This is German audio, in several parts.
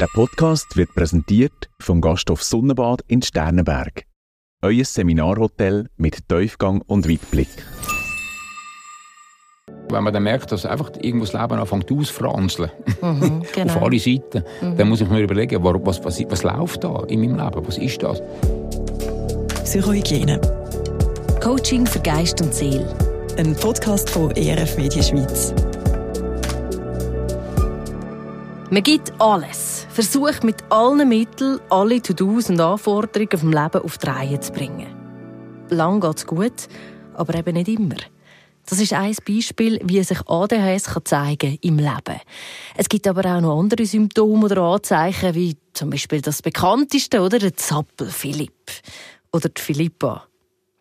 Der Podcast wird präsentiert vom Gasthof Sonnenbad in Sternenberg. Euer Seminarhotel mit Tiefgang und Weitblick. Wenn man dann merkt, dass einfach irgendwo das Leben anfängt auszufranzeln, Mhm, genau. auf alle Seiten, dann muss ich mir überlegen, was, was, was, was läuft da in meinem Leben? Was ist das? Psychohygiene, Coaching für Geist und Seele. ein Podcast von ERF Media Schweiz. Man gibt alles, versucht mit allen Mitteln alle To-Dos und Anforderungen vom Leben auf die Reihe zu bringen. Lang geht's gut, aber eben nicht immer. Das ist ein Beispiel, wie sich ADHS kann zeigen im Leben. Es gibt aber auch noch andere Symptome oder Anzeichen, wie zum Beispiel das bekannteste, oder der Zappel Philipp oder die Philippa.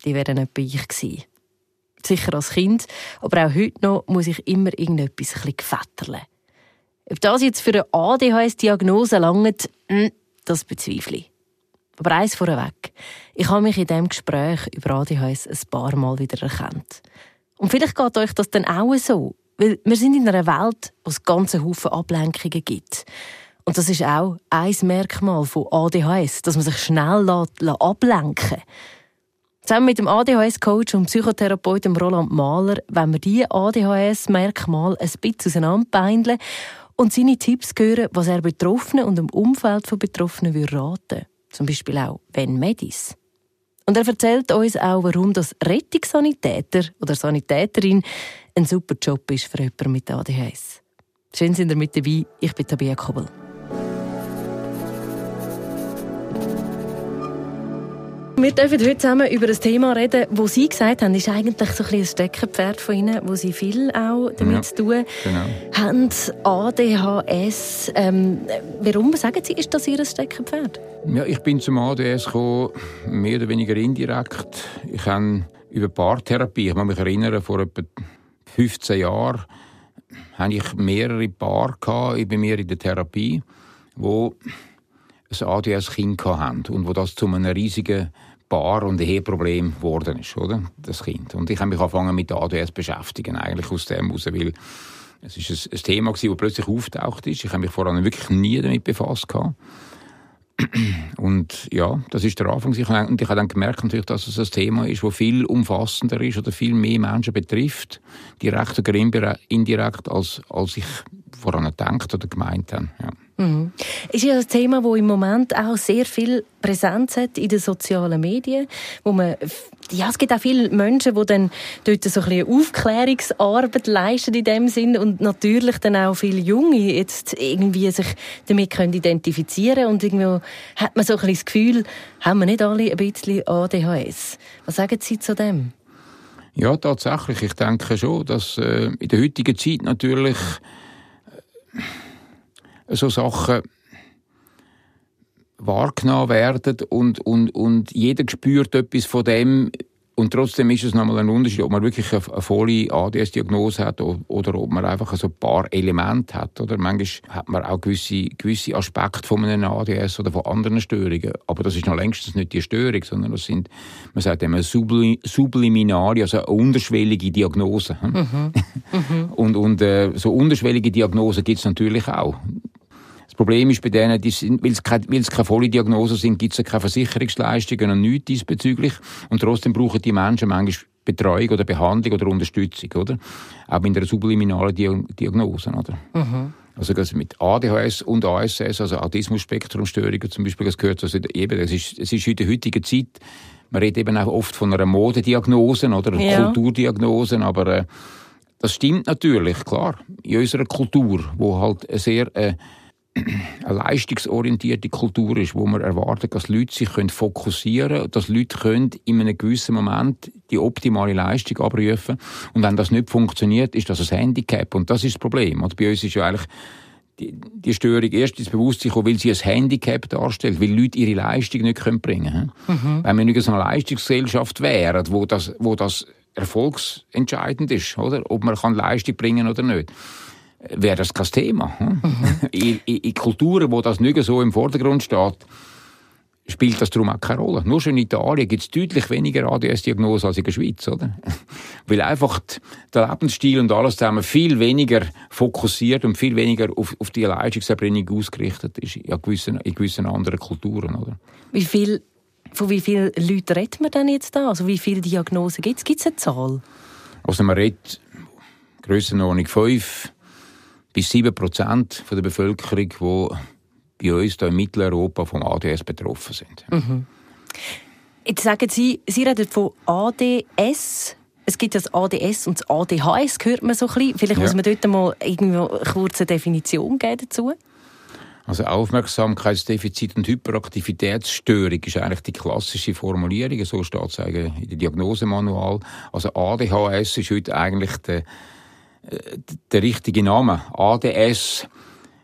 Die wären etwa ich gewesen. Sicher als Kind, aber auch heute noch muss ich immer irgendetwas ein bisschen gefetterlen. Ob das jetzt für eine ADHS-Diagnose langt, hm, das bezweifle ich. Aber eins vorweg. Ich habe mich in diesem Gespräch über ADHS ein paar Mal wieder erkannt. Und vielleicht geht euch das dann auch so. Weil wir sind in einer Welt, wo es ganze Haufen Ablenkungen gibt. Und das ist auch ein Merkmal von ADHS, dass man sich schnell ablenken lässt. Zusammen mit dem ADHS-Coach und Psychotherapeuten Roland Mahler wenn wir diese ADHS-Merkmale ein bisschen auseinanderbeindeln und seine Tipps hören, was er Betroffenen und dem Umfeld von Betroffenen würde raten Zum Beispiel auch «Wenn Medis». Und er erzählt uns auch, warum das Rettungssanitäter oder Sanitäterin ein super Job ist für jemanden mit ADHS. Schön sind ihr mit dabei. Ich bin Tabia Kobel. Wir dürfen heute zusammen über ein Thema reden, wo Sie gesagt haben, ist eigentlich so ein, ein Steckenpferd von Ihnen, wo Sie viel auch damit Ja, zu tun genau. haben. ADHS. Ähm, warum sagen Sie, ist das Ihr Steckenpferd? Ja, ich bin zum ADS gekommen, mehr oder weniger indirekt. Ich habe über Paartherapie, ich muss mich erinnern, vor etwa 15 Jahren hatte ich mehrere Paare gehabt bei mir in der Therapie, wo ein ADS-Kind hatten und wo das zu einem riesigen Paar- und Eheproblem geworden ist, oder? Das Kind. Und ich habe mich angefangen mit ADS beschäftigen, eigentlich aus dem heraus, weil es ist ein, Thema gewesen, das plötzlich auftaucht ist. Ich habe mich vorher wirklich nie damit befasst. Und ja, das ist der Anfang. Und ich habe dann gemerkt, natürlich, dass es ein Thema ist, das viel umfassender ist oder viel mehr Menschen betrifft, direkt oder indirekt, als, als ich voran gedacht oder gemeint habe. Ja. Mhm. Ist ja ein Thema, das im Moment auch sehr viel Präsenz hat in den sozialen Medien, wo man ja, es gibt auch viele Menschen, die dann dort so ein bisschen Aufklärungsarbeit leisten in dem Sinn und natürlich dann auch viele Junge jetzt irgendwie sich damit können identifizieren und irgendwie hat man so ein bisschen das Gefühl, haben wir nicht alle ein bisschen ADHS. Was sagen Sie zu dem? Ja, tatsächlich. Ich denke schon, dass äh, in der heutigen Zeit natürlich äh, so Sachen wahrgenommen werden und, und, und jeder spürt etwas von dem und trotzdem ist es nochmal ein Unterschied, ob man wirklich eine, eine volle ADS-Diagnose hat oder, oder ob man einfach so ein paar Elemente hat. Oder? Manchmal hat man auch gewisse, gewisse Aspekte von einem ADS oder von anderen Störungen. Aber das ist noch längstens nicht die Störung, sondern das sind, man sagt immer subli subliminale, also eine unterschwellige Diagnose. Mhm. und und äh, so unterschwellige Diagnosen gibt es natürlich auch. Das Problem ist bei denen, die sind, weil es keine, keine volle Diagnose sind, gibt es keine Versicherungsleistungen und nichts diesbezüglich. Und trotzdem brauchen die Menschen manchmal Betreuung oder Behandlung oder Unterstützung, oder? Auch mit einer subliminalen Diagnose, oder? Mhm. Also das mit ADHS und ASS, also Autismus-Spektrum-Störungen zum Beispiel, das gehört also eben, es ist, es ist in der heutigen Zeit, man redet eben auch oft von einer Modediagnose oder Ja. Kulturdiagnose, aber äh, das stimmt natürlich, klar, in unserer Kultur, wo halt sehr äh, eine leistungsorientierte Kultur ist, wo man erwartet, dass Leute sich können fokussieren können, dass Leute können in einem gewissen Moment die optimale Leistung abrufen und wenn das nicht funktioniert, ist das ein Handicap und das ist das Problem. Und bei uns ist ja eigentlich die, die Störung erst ins Bewusstsein kommen, weil sie ein Handicap darstellt, weil Leute ihre Leistung nicht können bringen können. Wenn wir nicht so eine Leistungsgesellschaft wären, wo das, wo das erfolgsentscheidend ist, oder? ob man kann Leistung bringen oder nicht, wäre das kein Thema. Hm? In, in, in Kulturen, wo das nicht so im Vordergrund steht, spielt das darum auch keine Rolle. Nur schon in Italien gibt es deutlich weniger ADS-Diagnosen als in der Schweiz, oder? Weil einfach der Lebensstil und alles zusammen viel weniger fokussiert und viel weniger auf, auf die Leistungserbringung ausgerichtet ist in gewissen, in gewissen anderen Kulturen, oder? Wie viel, von wie vielen Leuten redet man denn jetzt da? Also wie viele Diagnosen gibt es? Gibt es eine Zahl? Also man redet Grössenordnung 5 bis 7 Prozent der Bevölkerung, die bei uns hier in Mitteleuropa vom ADS betroffen sind. Mhm. Jetzt sagen Sie, Sie reden von ADS. Es gibt das ADS und das ADHS, hört man so ein bisschen. Vielleicht ja. muss man dort mal eine kurze Definition geben dazu. Also Aufmerksamkeitsdefizit und Hyperaktivitätsstörung ist eigentlich die klassische Formulierung, so steht es in der Diagnosemanual. Also ADHS ist heute eigentlich der, der richtige Name. ADS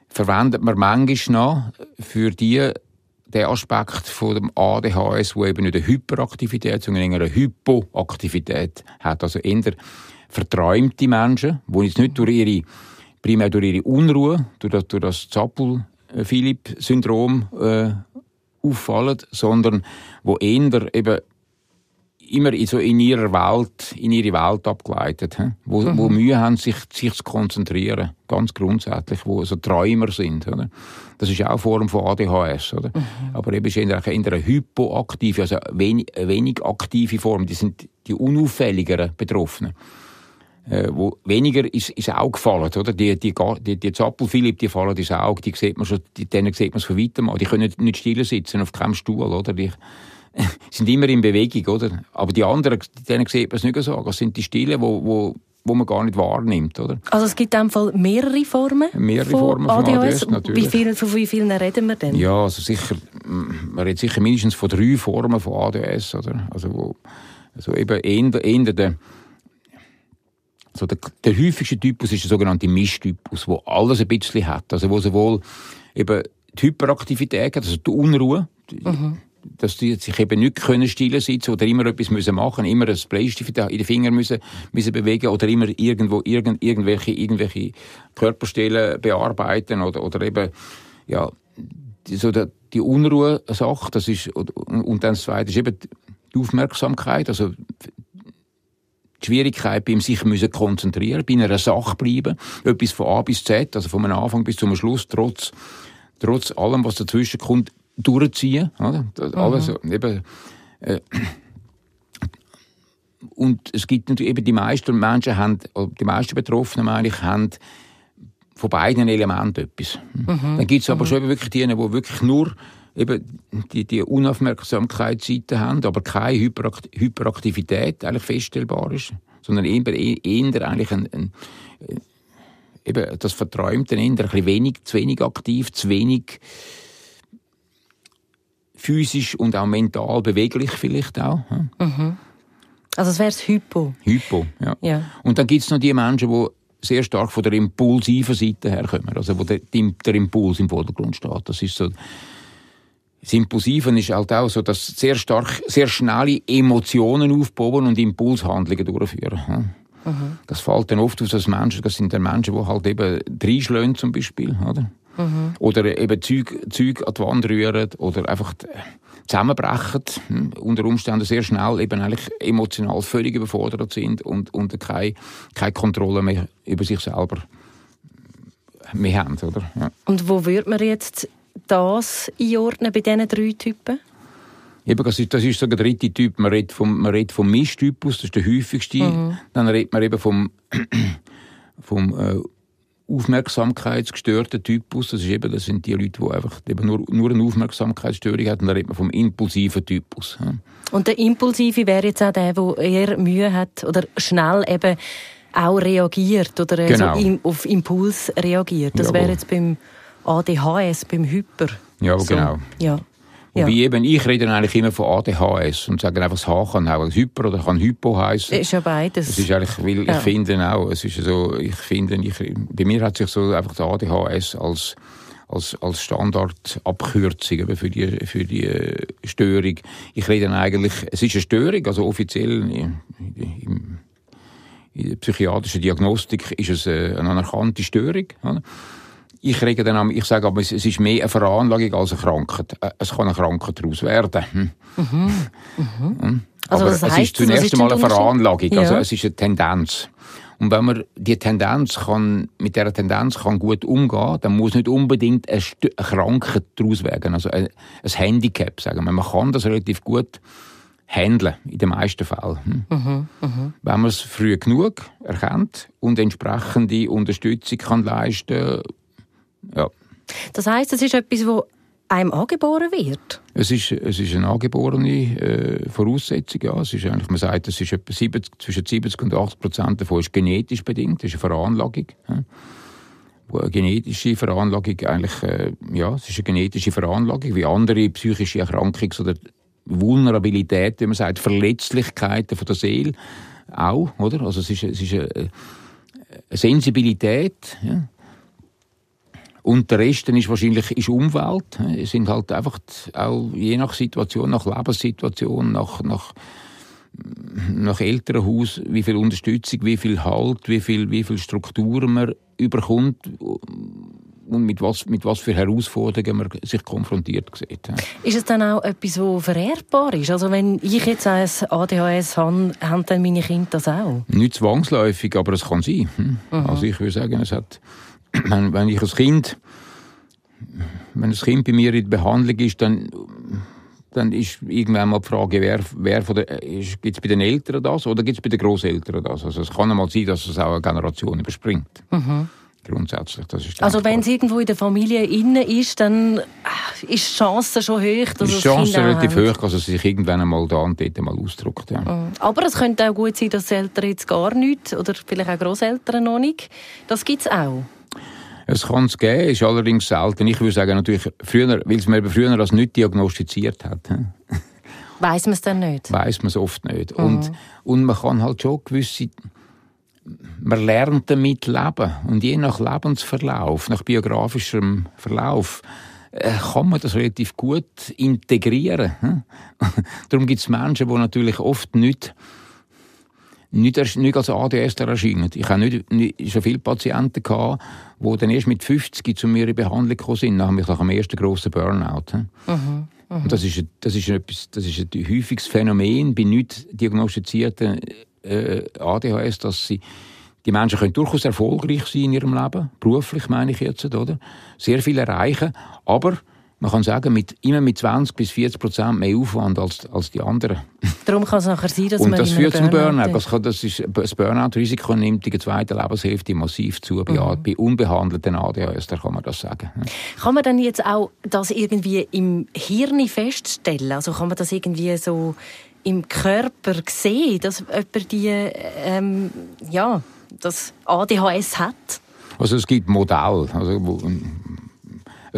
verwendet man manchmal noch für die, den Aspekt von dem ADHS, wo eben nicht eine Hyperaktivität, sondern eine Hypoaktivität hat. Also eher verträumte Menschen, die jetzt nicht durch ihre, primär durch ihre Unruhe, durch das, durch das Zappel-Philipp-Syndrom äh, auffallen, sondern wo eher eben immer so in ihrer Welt, in ihre Welt abgeleitet, wo, mhm. wo Mühe haben, sich, sich zu konzentrieren, ganz grundsätzlich, wo so Träumer sind, oder? Das ist auch eine Form von ADHS, oder? Mhm. Aber eben ist in einer, in einer hypoaktive, also wenig, wenig aktive Form. Die sind die unauffälligeren Betroffenen. Äh, wo weniger ist, ist auch gefallen, oder? Die, die, die, die Zappel Philipp, die fallen ins Auge, die sieht man schon, die, denen sieht man es von weitem an. Die können nicht still sitzen auf keinem Stuhl, oder? Die, sind immer in Bewegung, oder? Aber die anderen, denen sieht man es nicht so. Das sind die Stile, wo, wo, wo man gar nicht wahrnimmt, oder? Also es gibt in dem Fall mehrere Formen Mehrere von Formen von ADS, ADS natürlich. Wie viel, von wie vielen reden wir denn? Ja, also sicher, man redet sicher mindestens von drei Formen von ADS, oder? Also wo, also eben eher, eher der, also der, der häufigste Typus ist der sogenannte Mischtypus, wo alles ein bisschen hat. Also wo sowohl eben die Hyperaktivität hat, also die Unruhe, mhm dass die sich eben nicht können still sitzen oder immer etwas müssen machen, immer ein Bleistift in den Finger müssen, müssen bewegen oder immer irgendwo irgend, irgendwelche, irgendwelche Körperstellen bearbeiten oder, oder eben, ja, die, so der, die Unruhe-Sache, das ist, und dann das zweite ist eben die Aufmerksamkeit, also die Schwierigkeit beim sich müssen konzentrieren, bei einer Sache bleiben, etwas von A bis Z, also vom Anfang bis zum Schluss, trotz, trotz allem, was dazwischen kommt, durchziehen. Oder? Alles, mhm. eben, äh, und es gibt natürlich eben die meisten Menschen haben, die meisten Betroffenen meine ich, haben von beiden Elementen etwas. Mhm. Dann gibt es aber mhm. schon eben wirklich die, die wirklich nur eben die, die Unaufmerksamkeitsseite haben, aber keine Hyperakt Hyperaktivität eigentlich feststellbar ist, sondern eher, eher eigentlich ein, ein, äh, eben das Verträumte, eher ein bisschen wenig, zu wenig aktiv, zu wenig physisch und auch mental beweglich vielleicht auch. Mhm. Also es wäre das Hypo. Hypo, ja. ja. Und dann gibt es noch die Menschen, die sehr stark von der impulsiven Seite herkommen, also wo der, der Impuls im Vordergrund steht. Das ist so das Impulsive ist halt auch so, dass sehr stark, sehr schnelle Emotionen aufbauen und Impulshandlungen durchführen. Mhm. Das fällt dann oft aus als Menschen, das sind dann Menschen, die halt eben reinschlagen zum Beispiel, oder? Mhm. Oder eben Zeug, Zeug an die Wand rühren oder einfach zusammenbrechen, hm, unter Umständen sehr schnell eben eigentlich emotional völlig überfordert sind und, und keine, keine Kontrolle mehr über sich selber mehr haben. Oder? Ja. Und wo würde man jetzt das einordnen bei diesen drei Typen? Eben, das ist, das ist so der dritte Typ. Man redet vom, man redet vom Mischtypus, das ist der häufigste. Mhm. Dann redet man eben vom, vom äh, aufmerksamkeitsgestörten Typus. Das, ist eben, das sind die Leute, die einfach eben nur, nur eine Aufmerksamkeitsstörung haben. Und dann redet man vom impulsiven Typus. Und der Impulsive wäre jetzt auch der, der eher Mühe hat oder schnell eben auch reagiert oder genau. so auf Impuls reagiert. Das wäre jetzt beim ADHS, beim Hyper. Ja, so. genau. Ja. Wobei ja. eben, ich rede eigentlich immer von ADHS und sage einfach, das H kann auch Hyper oder kann Hypo heißen. Ist ja beides. Es ist eigentlich, weil ja. ich finde auch, es ist so, ich finde, ich, bei mir hat sich so einfach der ADHS als als, als Standardabkürzung für die, für die äh, Störung. Ich rede eigentlich, es ist eine Störung, also offiziell in, in, in der psychiatrischen Diagnostik ist es äh, eine anerkannte Störung. Ich rege dann, ich sage aber, es ist mehr eine Veranlagung als eine Krankheit. Äh, es kann eine Krankheit daraus werden. Hm. Mhm. Mhm. Also, aber es ist zunächst einmal eine Veranlagung, also ja. also es ist eine Tendenz. Und wenn man die Tendenz kann, mit dieser Tendenz kann gut umgehen, dann muss nicht unbedingt eine, eine Krankheit daraus werden, also ein, ein Handicap, sagen wir. Man kann das relativ gut handeln, in den meisten Fällen. Hm? Mhm, mh. Wenn man es früh genug erkennt und entsprechende Unterstützung kann leisten ja. Das heißt, es ist etwas, wo einem angeboren wird? Es ist, es ist eine angeborene äh, Voraussetzung. Ja. Es ist eigentlich, man sagt, es ist etwa 70, zwischen 70 und 80 Prozent davon ist genetisch bedingt. Das ist eine Veranlagung. Ja. Eine genetische Veranlagung eigentlich, äh, ja, es ist eine genetische Veranlagung, wie andere psychische Erkrankungen oder Vulnerabilität, wie man sagt, Verletzlichkeiten von der Seele auch, oder? Also es ist, es ist eine, eine Sensibilität, ja und der Rest ist wahrscheinlich ist Umwelt. Es sind halt einfach auch je nach Situation, nach Lebenssituation, nach, nach, nach Elternhaus, wie viel Unterstützung, wie viel Halt, wie viel, wie viel Strukturen man überkommt und mit was, mit was für Herausforderungen man sich konfrontiert sieht. Ist es dann auch etwas, das vererbbar ist? Also wenn ich jetzt ein ADHS habe, haben dann meine Kinder das auch? Nicht zwangsläufig, aber es kann sein. Hm? Mhm. Also ich würde sagen, es hat wenn, ich als Kind, wenn das Kind bei mir in der Behandlung ist, dann, dann ist irgendwann mal die Frage, wer, wer von der, gibt es bei den Eltern das oder gibt es bei den Großeltern das? Also es kann einmal sein, dass es auch eine Generation überspringt. Mhm. Grundsätzlich, das ist Also wenn es irgendwo in der Familie innen ist, dann äh, ist die Chance schon hoch, dass ist es Die Chance relativ hoch, dass es sich irgendwann einmal da und dort mal ausdrückt. Ja. Mhm. Aber es könnte auch gut sein, dass die Eltern jetzt gar nichts oder vielleicht auch Großeltern noch nicht. Das gibt es auch. Es kann es geben, ist allerdings selten. Ich würde sagen, natürlich früher, weil es man früher als nicht diagnostiziert hat. Weiß man es dann nicht? Weiß man es oft nicht. Mhm. Und, und man kann halt schon gewisse, man lernt damit leben. Und je nach Lebensverlauf, nach biografischem Verlauf, äh, kann man das relativ gut integrieren. Darum gibt es Menschen, die natürlich oft nicht nicht, nicht als ADS erscheinen. Ich habe nicht, nicht, schon viele Patienten gehabt, die dann erst mit 50 zu mir in Behandlung gekommen sind, nach, nach dem ersten grossen Burnout. Mhm, mhm. Und das ist, das, ist etwas, das ist ein häufiges Phänomen bei nicht diagnostizierten äh, ADHS, dass sie die Menschen können durchaus erfolgreich sein in ihrem Leben, beruflich meine ich jetzt, oder? Sehr viel erreichen, aber man kann sagen, mit, immer mit 20 bis 40 Prozent mehr Aufwand als, als die anderen. Darum kann es nachher sein, dass Und man das führt zum Burnout. Das, kann, das, ist, das Burnout-Risiko nimmt in der zweiten Lebenshälfte massiv zu. Bei, mhm. bei unbehandelten ADHS, da kann man das sagen. Kann man dann jetzt auch das irgendwie im Hirn feststellen? Also kann man das irgendwie so im Körper sehen, dass jemand die, ähm, ja, das ADHS hat? Also es gibt Modelle. Also,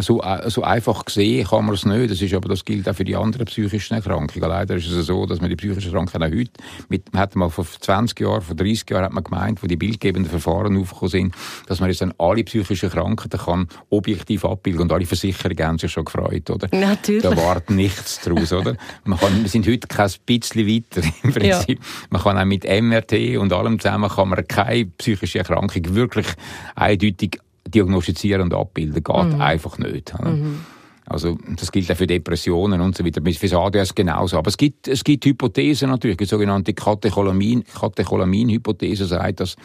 so, äh, so einfach gesehen kann man es nicht. Das ist aber das gilt auch für die anderen psychischen Erkrankungen. Leider ist es so, dass man die psychischen Erkrankungen auch heute, mit, man hat mal vor 20 Jahren, vor 30 Jahren hat man gemeint, wo die bildgebenden Verfahren aufgekommen sind, dass man jetzt dann alle psychischen Krankheiten kann objektiv abbilden und alle Versicherungen haben sich schon gefreut, oder? Natürlich. Da wartet nichts daraus, oder? Man kann, wir sind heute kein bisschen weiter im Prinzip. Ja. Man kann auch mit MRT und allem zusammen kann man keine psychische Erkrankung wirklich eindeutig diagnostizieren und abbilden geht mhm. einfach nicht. Mhm. Also das gilt auch für Depressionen und so weiter. Für das ADS genauso. Aber es gibt, es gibt Hypothesen natürlich, die sogenannte Katecholamin, Katecholamin-Hypothese sagt, dass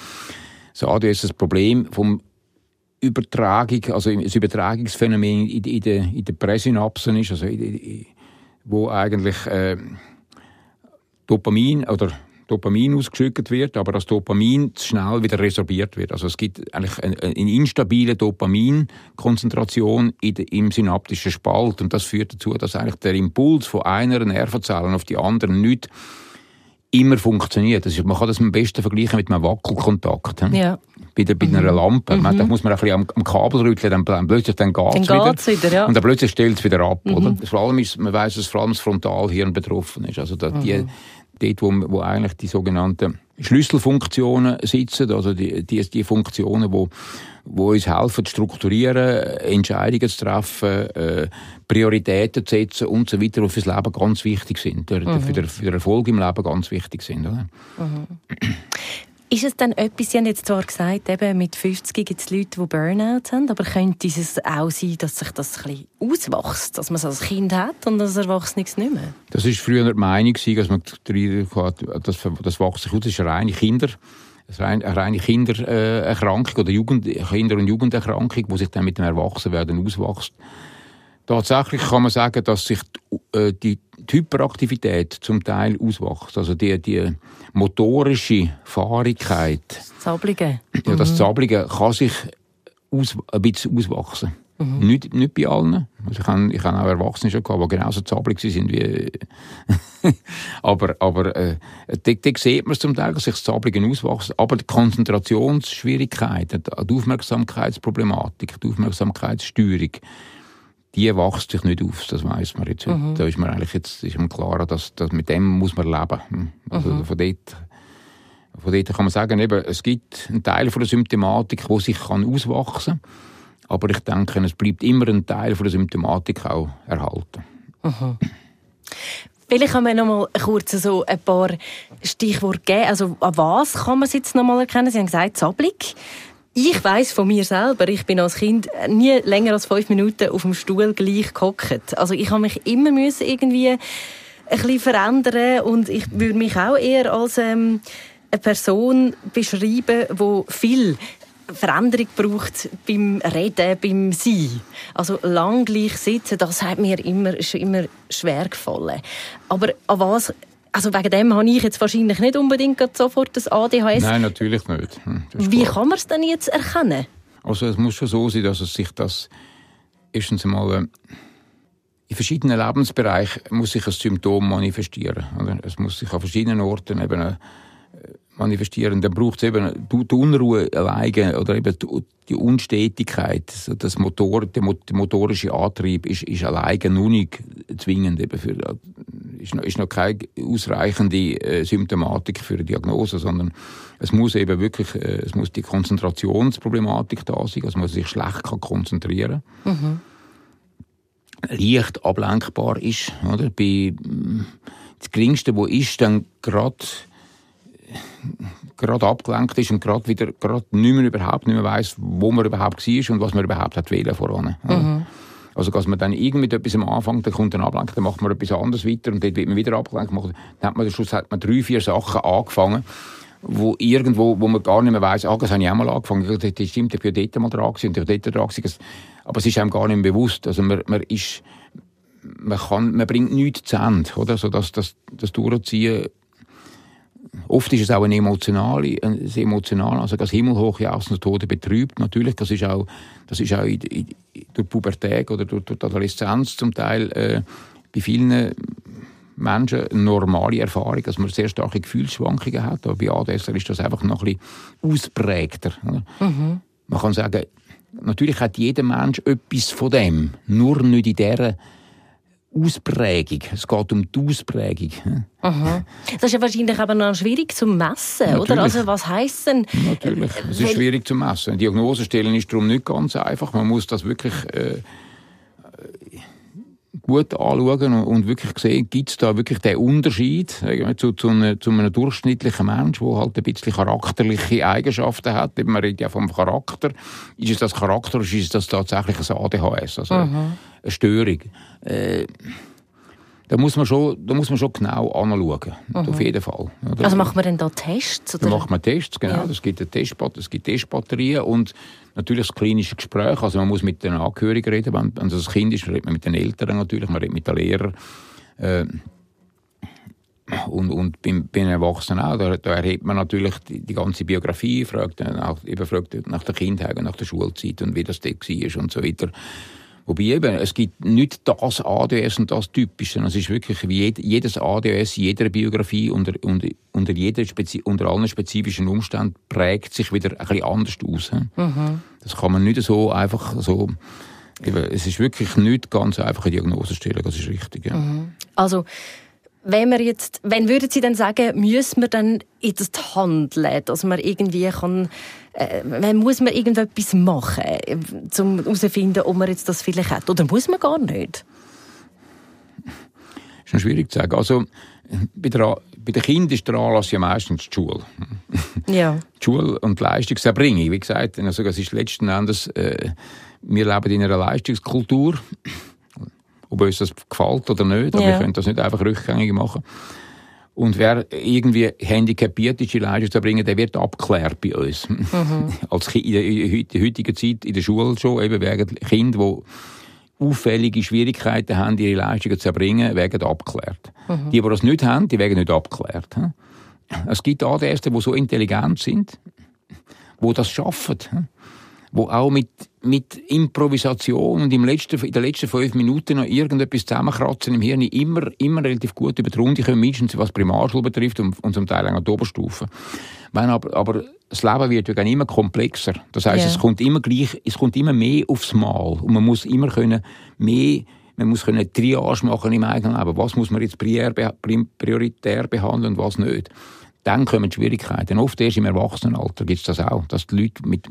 das ADS das Problem vom Übertragung, also das Übertragungsphänomen in, in, der, in der Präsynapsen ist, also in, in, wo eigentlich äh, Dopamin oder Dopamin ausgeschüttet wird, aber das Dopamin schnell wieder resorbiert wird. Also es gibt eigentlich eine, eine instabile Dopaminkonzentration im synaptischen Spalt und das führt dazu, dass eigentlich der Impuls von einer Nervenzelle auf die andere nicht immer funktioniert. Das ist, man kann das am besten vergleichen mit einem Wackelkontakt. Ja. Bei, der, bei mhm. einer Lampe. Mhm. Da muss man ein bisschen am, am Kabel rütteln, dann, plötzlich dann dann geht's wieder. wieder ja. Und dann plötzlich stellt es wieder ab. Mhm. Oder? Vor allem ist, man weiß, dass vor allem das Frontalhirn betroffen ist. Also da, die, mhm dort, wo, wo eigentlich die sogenannten Schlüsselfunktionen sitzen, also die, die, die Funktionen, wo, wo uns helfen, zu strukturieren, Entscheidungen zu treffen, äh, Prioritäten zu setzen und so weiter, die fürs Leben ganz wichtig sind, mhm. für, den, für den Erfolg im Leben ganz wichtig sind. Oder? Mhm. Ist es dann etwas, Sie haben jetzt zwar gesagt, eben mit 50 gibt es Leute, die Burnout haben, aber könnte es auch sein, dass sich das ein auswächst, dass man es als Kind hat und als Erwachsenes nicht mehr? Das war früher die Meinung, dass man das, das wächst sich aus, das ist eine reine Kinder eine reine Kindererkrankung oder Jugend, Kinder- und Jugenderkrankung, die sich dann mit dem Erwachsenwerden auswächst. Tatsächlich kann man sagen, dass sich die, äh, die Hyperaktivität zum Teil auswächst. Also die, die motorische Fahrigkeit. Das Zablige. Ja, das mhm. Zablige kann sich aus, ein bisschen auswachsen. Mhm. Nicht, nicht bei allen. Also ich habe ich hab auch Erwachsene schon gehabt, die genauso zabelig sind wie... aber aber äh, da, da sieht man es zum Teil, dass sich das Zablige auswachsen. Aber die Konzentrationsschwierigkeiten, die Aufmerksamkeitsproblematik, die Aufmerksamkeitsstörung, die wächst sich nicht auf, das weiß man jetzt. Mhm. Da ist man eigentlich jetzt ist man klar, dass, dass mit dem muss man leben. Hm. Also mhm. von dort von dort kann man sagen, eben, es gibt einen Teil von der Symptomatik, wo sich kann auswachsen kann. Aber ich denke, es bleibt immer ein Teil von der Symptomatik auch erhalten. Mhm. Vielleicht kann man noch mal kurz so ein paar Stichworte geben. Also an was kann man es jetzt noch mal erkennen? Sie haben gesagt, Sablik. Ich weiß von mir selber, ich bin als Kind nie länger als fünf Minuten auf dem Stuhl gleich gehockt. Also ich habe mich immer müssen irgendwie ein bisschen verändern und ich würde mich auch eher als ähm, eine Person beschreiben, die viel Veränderung braucht beim Reden, beim Sein. Also lang gleich sitzen, das hat mir immer, ist immer schwer gefallen. Aber an was also wegen dem habe ich jetzt wahrscheinlich nicht unbedingt sofort das ADHS. Nein, natürlich nicht. Hm, Wie kann man es denn jetzt erkennen? Also es muss schon so sein, dass es sich das erstens einmal äh, in verschiedenen Lebensbereichen muss sich ein Symptom manifestieren. Oder? Es muss sich an verschiedenen Orten eben äh, manifestieren. Dann braucht es eben die Unruhe alleine oder eben die Unstetigkeit. Das Motor, der motorische Antrieb ist, ist alleine noch nicht zwingend eben für, ist noch, ist noch keine ausreichende äh, Symptomatik für eine Diagnose, sondern es muss eben wirklich, äh, es muss die Konzentrationsproblematik da sein, also man sich schlecht kann konzentrieren. Mhm. Leicht ablenkbar ist, oder? Bei, das Geringste, wo ist, dann gerade gerade abgelenkt ist und gerade wieder gerade nicht mehr überhaupt nicht mehr weiß, wo man überhaupt war und was man überhaupt hat wählen voran. Mhm. Also, dass man dann irgendwie mit etwas am Anfang, dann kommt ein Ablenken, dann macht man etwas anderes weiter und dort wird man wieder abgelenkt. Dann hat man, Schluss hat man drei, vier Sachen angefangen, wo irgendwo, wo man gar nicht mehr weiss, ah, das habe ich auch mal angefangen. Das stimmt, ich bin dort mal dran gewesen und ich bin dort dran gewesen. Aber es ist einem gar nicht mehr bewusst. Also, man, man ist, man kann, man bringt nichts zu Ende, oder? So, dass das, das Durchziehen Oft ist es auch ein emotionale, ein emotional, also das himmelhoch jauchzen Tode betrübt. Natürlich, das ist auch, das ist auch in, in, durch Pubertät oder durch, durch die Adoleszenz zum Teil äh, bei vielen Menschen eine normale Erfahrung, dass man sehr starke Gefühlsschwankungen hat. Aber bei ADS ist das einfach noch ein bisschen ausprägter. Mhm. Man kann sagen, natürlich hat jeder Mensch etwas von dem, nur nicht in dieser Ausprägung. Es geht um die Ausprägung. Aha. Das ist ja wahrscheinlich aber noch schwierig zu messen, Natürlich. oder? Also was heisst denn? Natürlich, es ist schwierig zu messen. Eine Diagnose stellen ist darum nicht ganz einfach. Man muss das wirklich äh, gut anschauen und wirklich sehen, gibt es da wirklich den Unterschied zu, zu, einem, zu einem durchschnittlichen Mensch, der halt ein bisschen charakterliche Eigenschaften hat. Man redet ja vom Charakter. Ist es das Charakter oder ist es das tatsächlich ein ADHS, also mhm. eine Störung? Äh, da muss man schon, da muss man schon genau anschauen. Mhm. Auf jeden Fall. Oder? Also macht man denn da Tests? Oder? Da macht man Tests, genau. Es gibt, Testbat es gibt Testbatterien und natürlich das klinische Gespräch. Also man muss mit den Angehörigen reden. Wenn, wenn das Kind ist, redet man mit den Eltern natürlich, man redet mit den Lehrern. Äh, und, und beim, bei den Erwachsenen auch, da, da erhebt man natürlich die, die ganze Biografie, fragt, nach, eben fragt nach der Kindheit, nach der Schulzeit und wie das dort war und so weiter. Wobei eben, es gibt nicht das ADS und das Typische. Es ist wirklich wie jedes ADS, jeder Biografie unter, unter, unter, jeder unter allen spezifischen Umständen prägt sich wieder ein bisschen anders aus. Mhm. Das kann man nicht so einfach so. Eben, es ist wirklich nicht ganz einfach eine Diagnose stellen, das ist richtig. Ja. Mhm. Also wenn wir jetzt, wenn würden Sie dann sagen, müssen wir dann jetzt handeln, dass man irgendwie kann, äh, muss man irgendetwas machen, um herauszufinden, ob man jetzt das vielleicht hat, oder muss man gar nicht? Das ist schwierig zu sagen. Also bei, der, bei den Kindern ist der Anlass ja meistens die Schule. Ja. Die Schule und die Leistungserbringung, wie gesagt, also das ist letzten Endes, äh, wir leben in einer Leistungskultur, ob uns das gefällt oder nicht, aber Ja. wir können das nicht einfach rückgängig machen. Und wer irgendwie handicapiert ist, die Leistung zu erbringen, der wird abgeklärt bei uns. Als Ki- in der heutigen Zeit in der Schule schon, eben wegen Kinder, die auffällige Schwierigkeiten haben, ihre Leistungen zu erbringen, werden abgeklärt. Die, die das nicht haben, die werden nicht abgeklärt. Es gibt ADS, die so intelligent sind, die das schaffen. Wo auch mit, mit Improvisation und im letzten, in den letzten fünf Minuten noch irgendetwas zusammenkratzen im Hirn immer, immer relativ gut über die Runde kommen, mindestens was Primarschule betrifft und, und zum Teil auch die Oberstufe. Wenn aber, aber das Leben wird ja immer komplexer. Das heißt, Ja. es kommt immer gleich, es kommt immer mehr aufs Mal und man muss immer können mehr man muss können Triage machen im eigenen Leben. Was muss man jetzt prioritär behandeln und was nicht? Dann kommen die Schwierigkeiten. Oft erst im Erwachsenenalter gibt es das auch, dass die Leute mit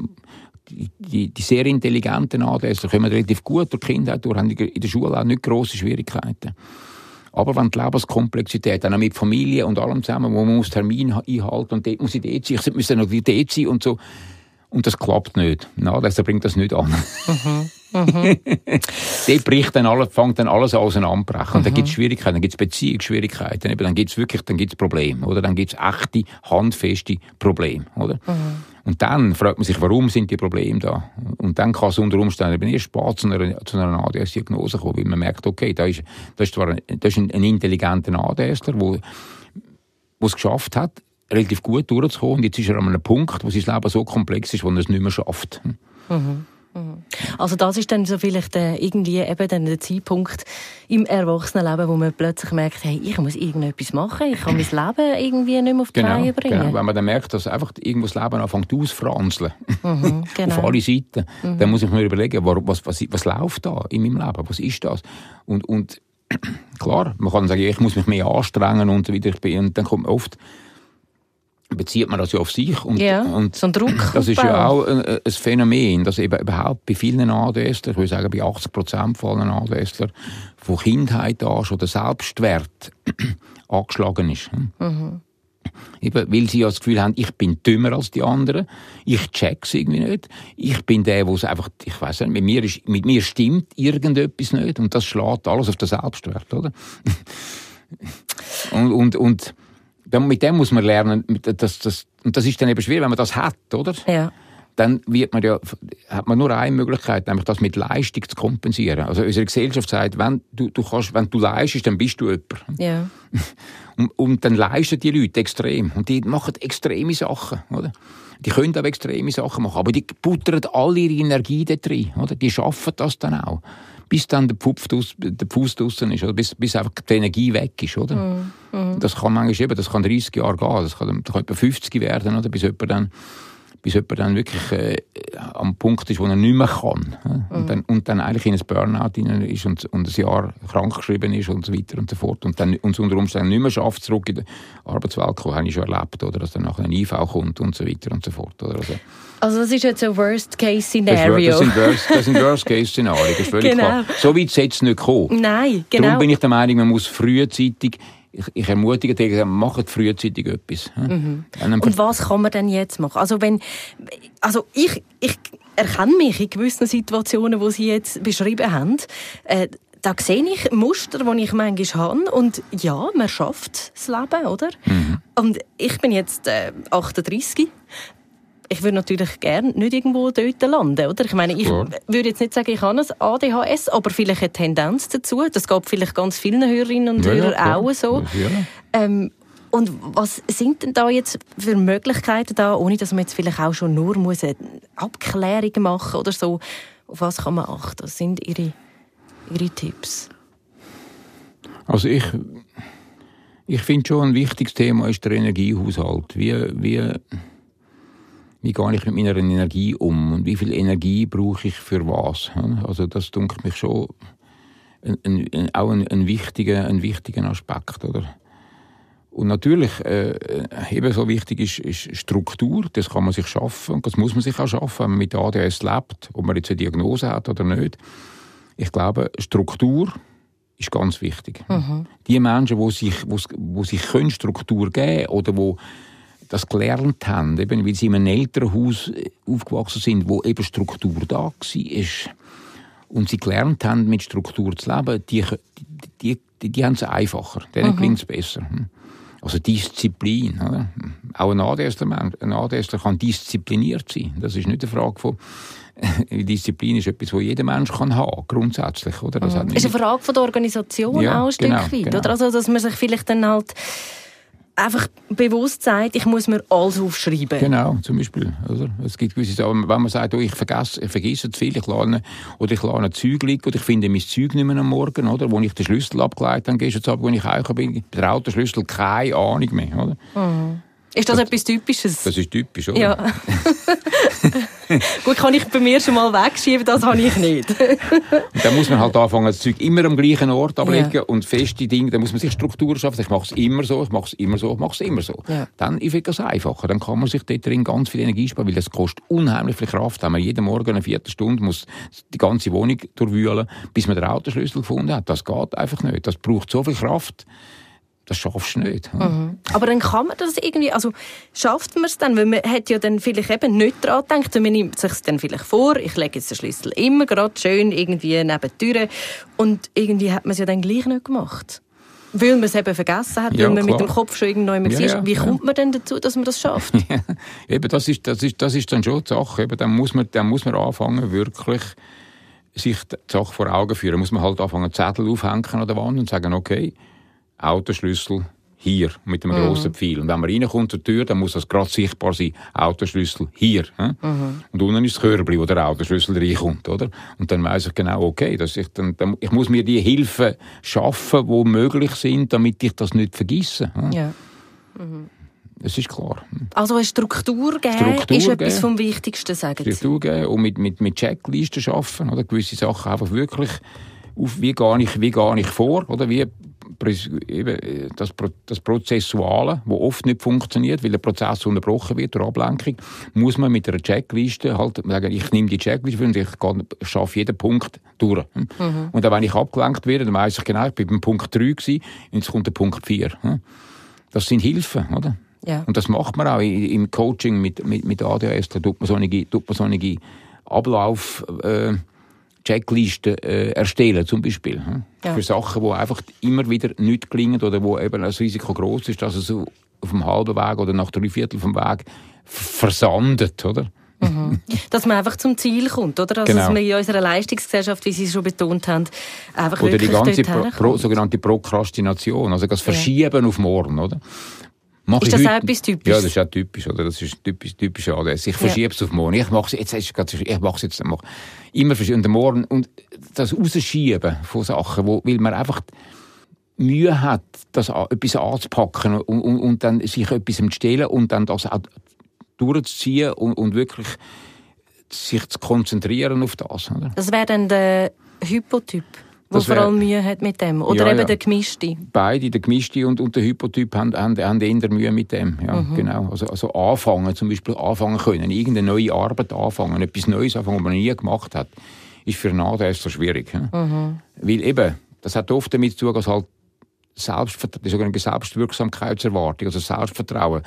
die, die, sehr intelligenten ADS kommen relativ gut durch die Kindheit durch, haben in der Schule auch nicht grosse Schwierigkeiten. Aber wenn die Lebenskomplexität, dann auch mit Familie und allem zusammen, wo man muss Termin ha- einhalten und dort muss ich dort sein, ich muss dann noch dort sein und so. Und das klappt nicht. Na, das bringt das nicht an. dort bricht dann alles, fängt dann alles an auseinanderbrechen. Und dann gibt es Schwierigkeiten, dann gibt es Beziehungsschwierigkeiten, dann gibt es wirklich, dann gibt's Probleme, oder? Dann gibt es echte, handfeste Probleme, oder? Und dann fragt man sich, warum sind die Probleme da? Und dann kann es unter Umständen eben erst spät zu einer, zu einer ADS-Diagnose kommen, weil man merkt, okay, da ist, das ist zwar ein, das ist ein, ein intelligenter ADSler, der es geschafft hat, relativ gut durchzukommen. Und jetzt ist er an einem Punkt, wo sein Leben so komplex ist, wo er es nicht mehr schafft. Also das ist dann so vielleicht äh, irgendwie eben dann der Zeitpunkt im Erwachsenenleben, wo man plötzlich merkt, hey, ich muss irgendetwas machen, ich kann mein Leben irgendwie nicht mehr auf die Reihe bringen. genau. Wenn man dann merkt, dass einfach irgendwo das Leben anfängt ausfranzeln, Mhm, auf genau. alle Seiten, dann muss ich mir überlegen, was, was, was läuft da in meinem Leben? Was ist das? Und, und klar, man kann sagen, ich muss mich mehr anstrengen und so weiter. Ich bin, und dann kommt oft bezieht man das ja auf sich. Und, Ja, und so ein Druck Das ist ja auch ein, ein Phänomen, dass eben überhaupt bei vielen ADSler, ich würde sagen bei 80 Prozent von allen ADSler, von Kindheit an schon der Selbstwert angeschlagen ist. Eben, weil sie ja das Gefühl haben, ich bin dümmer als die anderen, ich check's irgendwie nicht, ich bin der, wo es einfach, ich weiß nicht, mit mir, ist, mit mir stimmt irgendetwas nicht und das schlägt alles auf den Selbstwert, oder? und, und, und mit dem muss man lernen, mit- das, und das ist dann eben schwierig, wenn man das hat, oder? Ja. dann wird man ja, hat man nur eine Möglichkeit, nämlich das mit Leistung zu kompensieren. Also unsere Gesellschaft sagt, wenn du, du kannst, wenn du leistest, dann bist du jemand. Ja. Und, und dann leisten die Leute extrem. Und die machen extreme Sachen, oder? Die können auch extreme Sachen machen, aber die buttern alle ihre Energie dort rein, oder? Die schaffen das dann auch. Bis dann der, Pfupf draus, der Fuß draussen ist, oder? Bis, bis einfach die Energie weg ist, oder? Das kann manchmal eben, das kann 30 Jahre gehen, das kann, das kann etwa 50 werden, oder? Bis jemand dann, bis jemand dann wirklich äh, am Punkt ist, wo er nicht mehr kann. ja? Und, dann, und dann eigentlich in ein Burnout hinein ist und, und ein Jahr krankgeschrieben ist und so weiter und so fort. Und dann uns unter Umständen nicht mehr schafft, zurück in die Arbeitswelt zu kommen, habe ich schon erlebt, oder? Dass dann nachher ein IV kommt und so weiter und so fort. Oder? Also, Also das ist jetzt ein Worst-Case-Szenario. das sind Worst- das sind Worst-Case-Szenarien, das ist völlig Genau. klar. So weit sollte es nicht kommen. Nein, Darum genau. bin ich der Meinung, man muss frühzeitig, ich, ich ermutige dich, macht frühzeitig etwas. Dann- Und was kann man denn jetzt machen? Also wenn, also ich, ich erkenne mich in gewissen Situationen, wo Sie jetzt beschrieben haben. Äh, da sehe ich Muster, die ich manchmal habe. Und ja, man schafft das Leben, oder? Und ich bin jetzt äh, 38. Ich würde natürlich gerne nicht irgendwo dort landen, oder? Ich meine, ich Klar. würde jetzt nicht sagen, ich habe ein ADHS, aber vielleicht eine Tendenz dazu. Das geht vielleicht ganz vielen Hörerinnen und Ja, ja, Hörern klar. auch so. Ja. Ähm, und was sind denn da jetzt für Möglichkeiten da, ohne dass man jetzt vielleicht auch schon nur muss eine Abklärung machen oder so? Auf was kann man achten? Was sind Ihre, Ihre Tipps? Also ich, ich finde schon ein wichtiges Thema ist der Energiehaushalt. Wie, wie, wie gehe ich mit meiner Energie um und wie viel Energie brauche ich für was? Also das dunkelt mich schon ein, ein, auch ein, ein, wichtiger, ein wichtiger Aspekt, oder? Und natürlich, äh, ebenso wichtig ist, ist Struktur. Das kann man sich schaffen und das muss man sich auch schaffen, wenn man mit ADS lebt, ob man jetzt eine Diagnose hat oder nicht. Ich glaube, Struktur ist ganz wichtig. Mhm. Die Menschen, die sich, wo, wo sich können Struktur geben oder wo das gelernt haben, eben weil sie in einem Elternhaus äh, aufgewachsen sind, wo eben Struktur da war, und sie gelernt haben, mit Struktur zu leben, die, die, die, die haben es einfacher. Denen mhm. gelingt es besser. Hm. Also Disziplin. Oder? Auch ein ADSler, ein ADSler kann diszipliniert sein. Das ist nicht eine Frage von Disziplin ist etwas, das jeder Mensch kann haben, grundsätzlich. Oder? Das mhm. ist eine Frage von der Organisation ja, auch ein genau, Stück weit. Genau. Oder? Also, dass man sich vielleicht dann halt einfach bewusst sagt, ich muss mir alles aufschreiben. Genau, zum Beispiel. Oder? Es gibt gewisse Sachen, wenn man sagt, oh, ich, vergesse, ich vergesse zu viel, ich lade, oder ich lade ein Zeug liegen, oder ich finde mein Zeug nicht mehr am Morgen, oder? wo ich den Schlüssel abgelegt habe, gestern Abend, wo ich heimgekommen bin, der Autoschlüssel, keine Ahnung mehr. Oder? Mhm. Ist das, das, etwas Typisches? Das ist typisch, oder? Ja. Gut, kann ich bei mir schon mal wegschieben, das habe ich nicht. dann muss man halt anfangen, das Zeug immer am gleichen Ort ablegen ja. und feste Dinge, dann muss man sich Struktur schaffen. Ich mache es immer so, ich mache es immer so, ich mache es immer so. Ja. Dann ist es einfacher. Dann kann man sich dort drin ganz viel Energie sparen, weil das kostet unheimlich viel Kraft. Wenn man jeden Morgen eine Viertelstunde muss die ganze Wohnung durchwühlen, bis man den Autoschlüssel gefunden hat. Das geht einfach nicht. Das braucht so viel Kraft das schaffst du nicht. Mhm. Aber dann kann man das irgendwie, also schafft man es dann, weil man hat ja dann vielleicht eben nicht daran gedacht, man nimmt sich dann vielleicht vor, ich lege jetzt den Schlüssel immer gerade schön irgendwie neben die Türe und irgendwie hat man es ja dann gleich nicht gemacht. Weil man es eben vergessen hat, ja, weil man klar. mit dem Kopf schon irgendwo ja, ja, Wie kommt man denn dazu, dass man das schafft? eben, das ist, das, ist, das ist dann schon die Sache. Eben, dann, muss man, dann muss man anfangen, wirklich sich die Sache vor Augen führen. muss man halt anfangen, Zettel aufhängen an der Wand und sagen, okay, Autoschlüssel hier mit einem mhm. grossen Pfeil. Und wenn man reinkommt zur Tür, dann muss das gerade sichtbar sein. Autoschlüssel hier. Mhm. Und unten ist das Körbli, wo der Autoschlüssel reinkommt, oder? Und dann weiß ich genau, okay, dass ich, dann, dann, ich muss mir die Hilfen schaffen, die möglich sind, damit ich das nicht vergesse. Ja. Mhm. Das ist klar. Also eine Struktur geben Struktur ist etwas vom Wichtigsten, sagen Sie? Struktur geben und mit, mit, mit Checklisten arbeiten, oder? Gewisse Sachen einfach wirklich auf, wie gehe ich, wie gehe ich vor, oder? Wie das, das Prozessuale, das oft nicht funktioniert, weil der Prozess unterbrochen wird durch Ablenkung, muss man mit einer Checkliste halt sagen, ich nehme die Checkliste und ich schaffe jeden Punkt durch. Mhm. Und dann, wenn ich abgelenkt werde, dann weiß ich genau, ich bin beim Punkt 3 gewesen, und jetzt kommt der Punkt 4. Das sind Hilfen, oder? Ja. Und das macht man auch im Coaching mit, mit, mit ADHS, da tut man so tut man so eine Ablauf, äh, Checklisten äh, erstellen, zum Beispiel. Hm? Ja. Für Sachen, die einfach immer wieder nicht gelingen oder wo eben das Risiko groß ist, dass es so auf dem halben Weg oder nach drei Viertel vom Weg versandet, oder? Mhm. Dass man einfach zum Ziel kommt, oder? Also, genau. dass wir in unserer Leistungsgesellschaft, wie Sie es schon betont haben, einfach Oder die ganze Pro, Pro, sogenannte Prokrastination, also das Verschieben ja. auf morgen, oder? Mach ist das heute, auch etwas typisch? Ja, das ist auch typisch, oder? Das ist typisch, typisch ADS. Ich verschiebe es auf morgen. Ich mache es jetzt, ich mache es jetzt, mach, immer verschieben. Und morgen, und das Rausschieben von Sachen, wo, weil man einfach Mühe hat, das etwas anzupacken und, und, und dann sich etwas zu stellen und dann das auch durchzuziehen und, und wirklich sich zu konzentrieren auf das. Oder? Das wäre dann der Hypotyp? Der vor allem Mühe hat mit dem? Oder ja, eben ja. der Gemischte? Beide, der Gemischte und, und der Hypotyp, haben, haben, haben eher Mühe mit dem. Ja, mhm. genau. Also, also anfangen, zum Beispiel anfangen können, irgendeine neue Arbeit anfangen, etwas Neues anfangen, was man nie gemacht hat, ist für einen ADS so schwierig. Mhm. Weil eben, das hat oft damit zu tun, dass halt Selbstvert die sogenannte Selbstwirksamkeitserwartung, also Selbstvertrauen,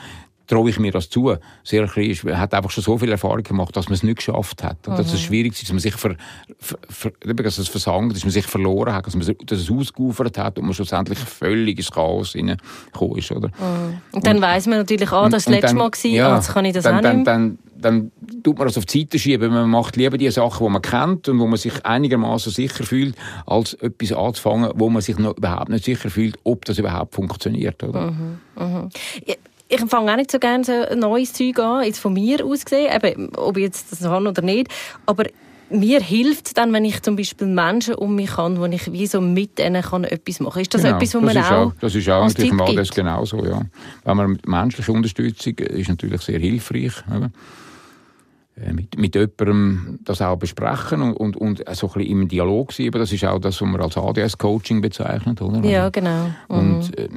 traue ich mir das zu. Sehr Christ hat einfach schon so viel Erfahrung gemacht, dass man es nicht geschafft hat. Und mhm. dass es schwierig ist, dass man sich ver, ver, ver, dass es versank, dass man sich verloren hat, dass, man, dass es ausgeufert hat und man schlussendlich völlig ins Chaos hineingekommen ist. Oder? Mhm. Und dann weiß man natürlich, ah, das war das letzte Mal, gewesen, ja, jetzt kann ich das dann, auch dann, nicht dann, dann, dann tut man das auf die Seite schieben. Man macht lieber die Sachen, die man kennt und wo man sich einigermaßen sicher fühlt, als etwas anzufangen, wo man sich noch überhaupt nicht sicher fühlt, ob das überhaupt funktioniert. Oder? Mhm. Mhm. Ich fange auch nicht so gerne so neues Zeug an, jetzt von mir aus gesehen, eben, ob ich jetzt das habe oder nicht, aber mir hilft dann, wenn ich zum Beispiel Menschen um mich habe, wo ich wie so mit ihnen kann etwas machen kann. Ist das genau, etwas, was man auch, auch Das ist auch natürlich mal das genauso, ja. Wenn man menschliche Unterstützung ist natürlich sehr hilfreich. Oder? Äh, mit, mit jemandem das auch besprechen und, und, und so ein bisschen im Dialog sein. Das ist auch das, was man als ADS-Coaching bezeichnet, oder? Ja, genau. Mhm. Und, äh,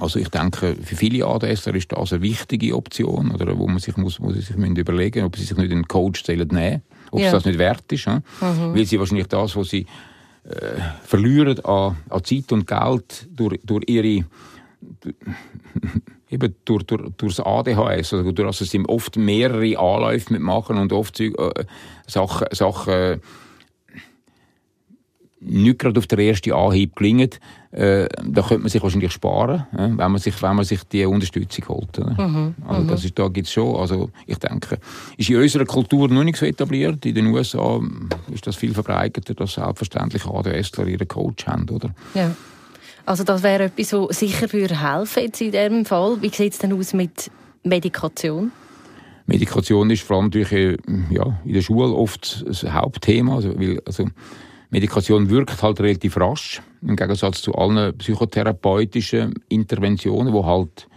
also ich denke, für viele ADSler ist das eine wichtige Option, oder wo man sich muss, sie sich überlegen, ob sie sich nicht einen Coach nehmen, ob ja. es das nicht wert ist, mhm. weil sie wahrscheinlich das, was sie äh, verlieren an, an Zeit und Geld durch, durch ihre eben durch, durch, durch das ADHS, also durch, also sie oft mehrere Anläufe mitmachen und oft äh, Sachen, Sachen nicht gerade auf der ersten Anhieb gelingen, äh, da könnte man sich wahrscheinlich sparen, äh, wenn, man sich, wenn man sich die Unterstützung holt. Mhm, also das ist, da gibt es schon, also ich denke, ist in unserer Kultur noch nicht so etabliert. In den USA ist das viel verbreiteter, dass selbstverständlich ADSler ihren Coach haben, oder? Ja. Also das wäre etwas, was sicher würde helfen jetzt in diesem Fall. Wie sieht es denn aus mit Medikation? Medikation ist vor allem natürlich, äh, ja, in der Schule oft das Hauptthema, also, weil, also Medikation wirkt halt relativ rasch, im Gegensatz zu allen psychotherapeutischen Interventionen, die halt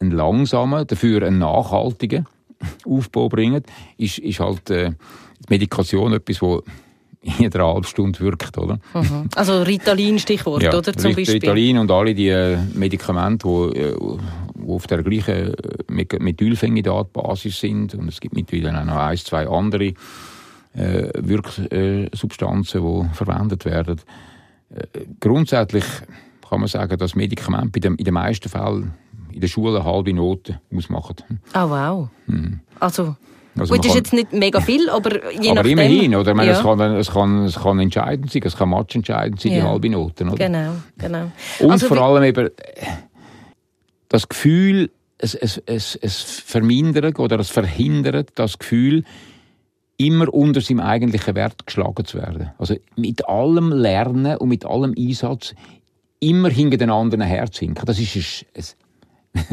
einen langsamen, dafür einen nachhaltigen Aufbau bringen, ist, ist halt äh, die Medikation etwas, wo in einer halben Stunde wirkt, oder? Mhm. Also Ritalin Stichwort, ja, oder zum Beispiel? Ritalin und alle die äh, Medikamente, die, äh, die auf der gleichen Methylphenidat-Basis sind und es gibt mittlerweile auch noch ein, zwei andere äh, Wirksubstanzen, die verwendet werden. Äh, grundsätzlich kann man sagen, dass Medikamente in den meisten Fällen in der Schule eine halbe Note ausmachen. Oh wow. Hm. Also also Gut, das ist jetzt nicht mega viel, aber je aber nachdem. Aber immerhin, oder? Ich meine, ja. es, kann, es, kann, es kann entscheidend sein, es kann matchentscheidend sein, ja. die halbe Note, oder? Genau, genau. Und also vor allem eben das Gefühl, es, es, es, es vermindert oder es verhindert das Gefühl, immer unter seinem eigentlichen Wert geschlagen zu werden. Also mit allem Lernen und mit allem Einsatz immer hinter den anderen herzuhinken. Das ist ein,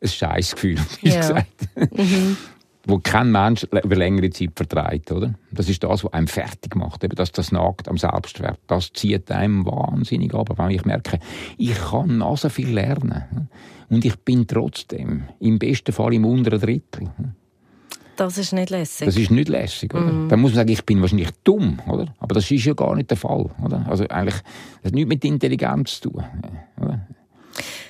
ein, Scheißgefühl, wie ja. gesagt. Mhm. wo kein Mensch über längere Zeit vertreibt, oder? Das ist das, was einem fertig macht, eben, dass das nagt am Selbstwert. Das zieht einem wahnsinnig ab, weil ich merke, ich kann noch so viel lernen und ich bin trotzdem im besten Fall im unteren Drittel. Das ist nicht lässig. Das ist nicht lässig, oder? Mm. Dann muss man sagen, ich bin wahrscheinlich dumm, oder? Aber das ist ja gar nicht der Fall, oder? Also eigentlich, das hat nichts mit Intelligenz zu tun, oder?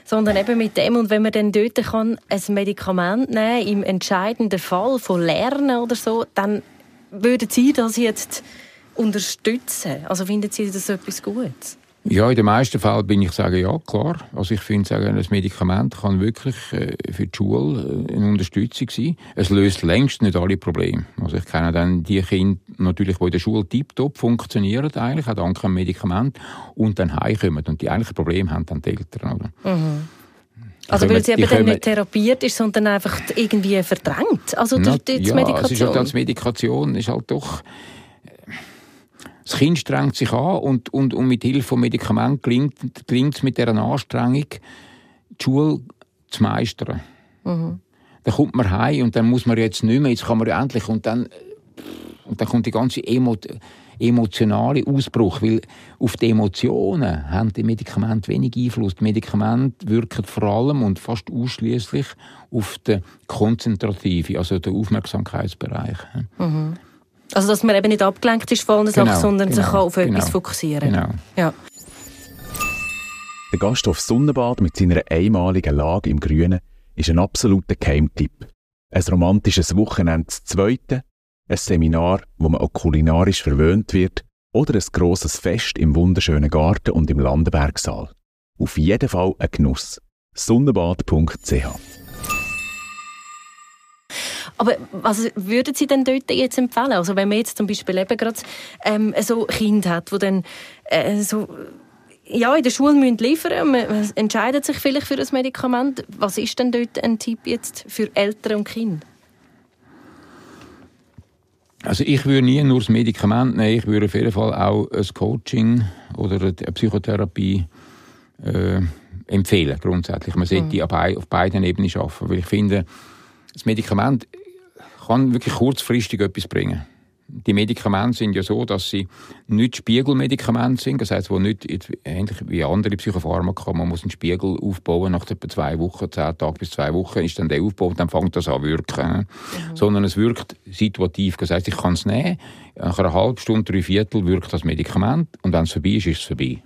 Sondern eben mit dem, und wenn man dann dort kann, ein Medikament nehmen im entscheidenden Fall von Lernen oder so, dann würden Sie das jetzt unterstützen? Also finden Sie das etwas Gutes? Ja, in den meisten Fällen bin ich sagen, ja, klar. Also ich finde, sagen, ein Medikament kann wirklich äh, für die Schule äh, eine Unterstützung sein. Es löst längst nicht alle Probleme. Also ich kenne dann die Kinder natürlich, die in der Schule tiptop funktionieren, eigentlich, auch dank einem Medikament, und dann heimkommen und die eigentlichen Probleme haben dann die Eltern, oder? Mhm. Also weil sie eben dann nicht therapiert ist, sondern einfach irgendwie verdrängt, also durch die ja, Medikation? Ja, es ist halt als Medikation ist halt doch das Kind strengt sich an und, und, und mit Hilfe von Medikamenten gelingt, gelingt es mit dieser Anstrengung, die Schule zu meistern. Mhm. Dann kommt man heim und dann muss man jetzt nicht mehr, jetzt kann man ja endlich und dann, und dann kommt die ganze Emo emotionale Ausbruch, weil auf die Emotionen haben die Medikamente wenig Einfluss. Die Medikamente wirken vor allem und fast ausschließlich auf den konzentrativen, also den Aufmerksamkeitsbereich. Mhm. Also, dass man eben nicht abgelenkt ist von einer genau, Sache, sondern genau, sich auf genau, etwas fokussieren Genau. Ja. Der Gasthof Sonnenbad mit seiner einmaligen Lage im Grünen ist ein absoluter Keimtipp. Ein romantisches Wochenende zu zweiten, ein Seminar, wo man auch kulinarisch verwöhnt wird, oder ein grosses Fest im wunderschönen Garten und im Landenbergsaal. Auf jeden Fall ein Genuss. Sonnenbad.ch aber was würden Sie denn dort jetzt empfehlen? Also wenn man jetzt zum Beispiel eben gerade ähm, so Kind hat, wo dann äh, so ja, in der Schule müssen liefern man entscheidet sich vielleicht für ein Medikament. Was ist denn dort ein Tipp jetzt für Eltern und Kinder? Also ich würde nie nur das Medikament nehmen, ich würde auf jeden Fall auch ein Coaching oder eine Psychotherapie äh, empfehlen, grundsätzlich. Man sollte mhm. auf beiden Ebenen arbeiten, weil ich finde, das Medikament kann wirklich kurzfristig etwas bringen. Die Medikamente sind ja so, dass sie nicht Spiegelmedikamente sind, das heißt, wo nicht ähnlich wie andere Psychopharmaka, man muss einen Spiegel aufbauen nach etwa zwei Wochen, zehn Tagen bis zwei Wochen ist dann der Aufbau und dann fängt das an zu wirken. Mhm. Sondern es wirkt situativ, das heißt, ich kann es nehmen, nach einer halben Stunde, drei Viertel wirkt das Medikament und wenn es vorbei ist, ist es vorbei.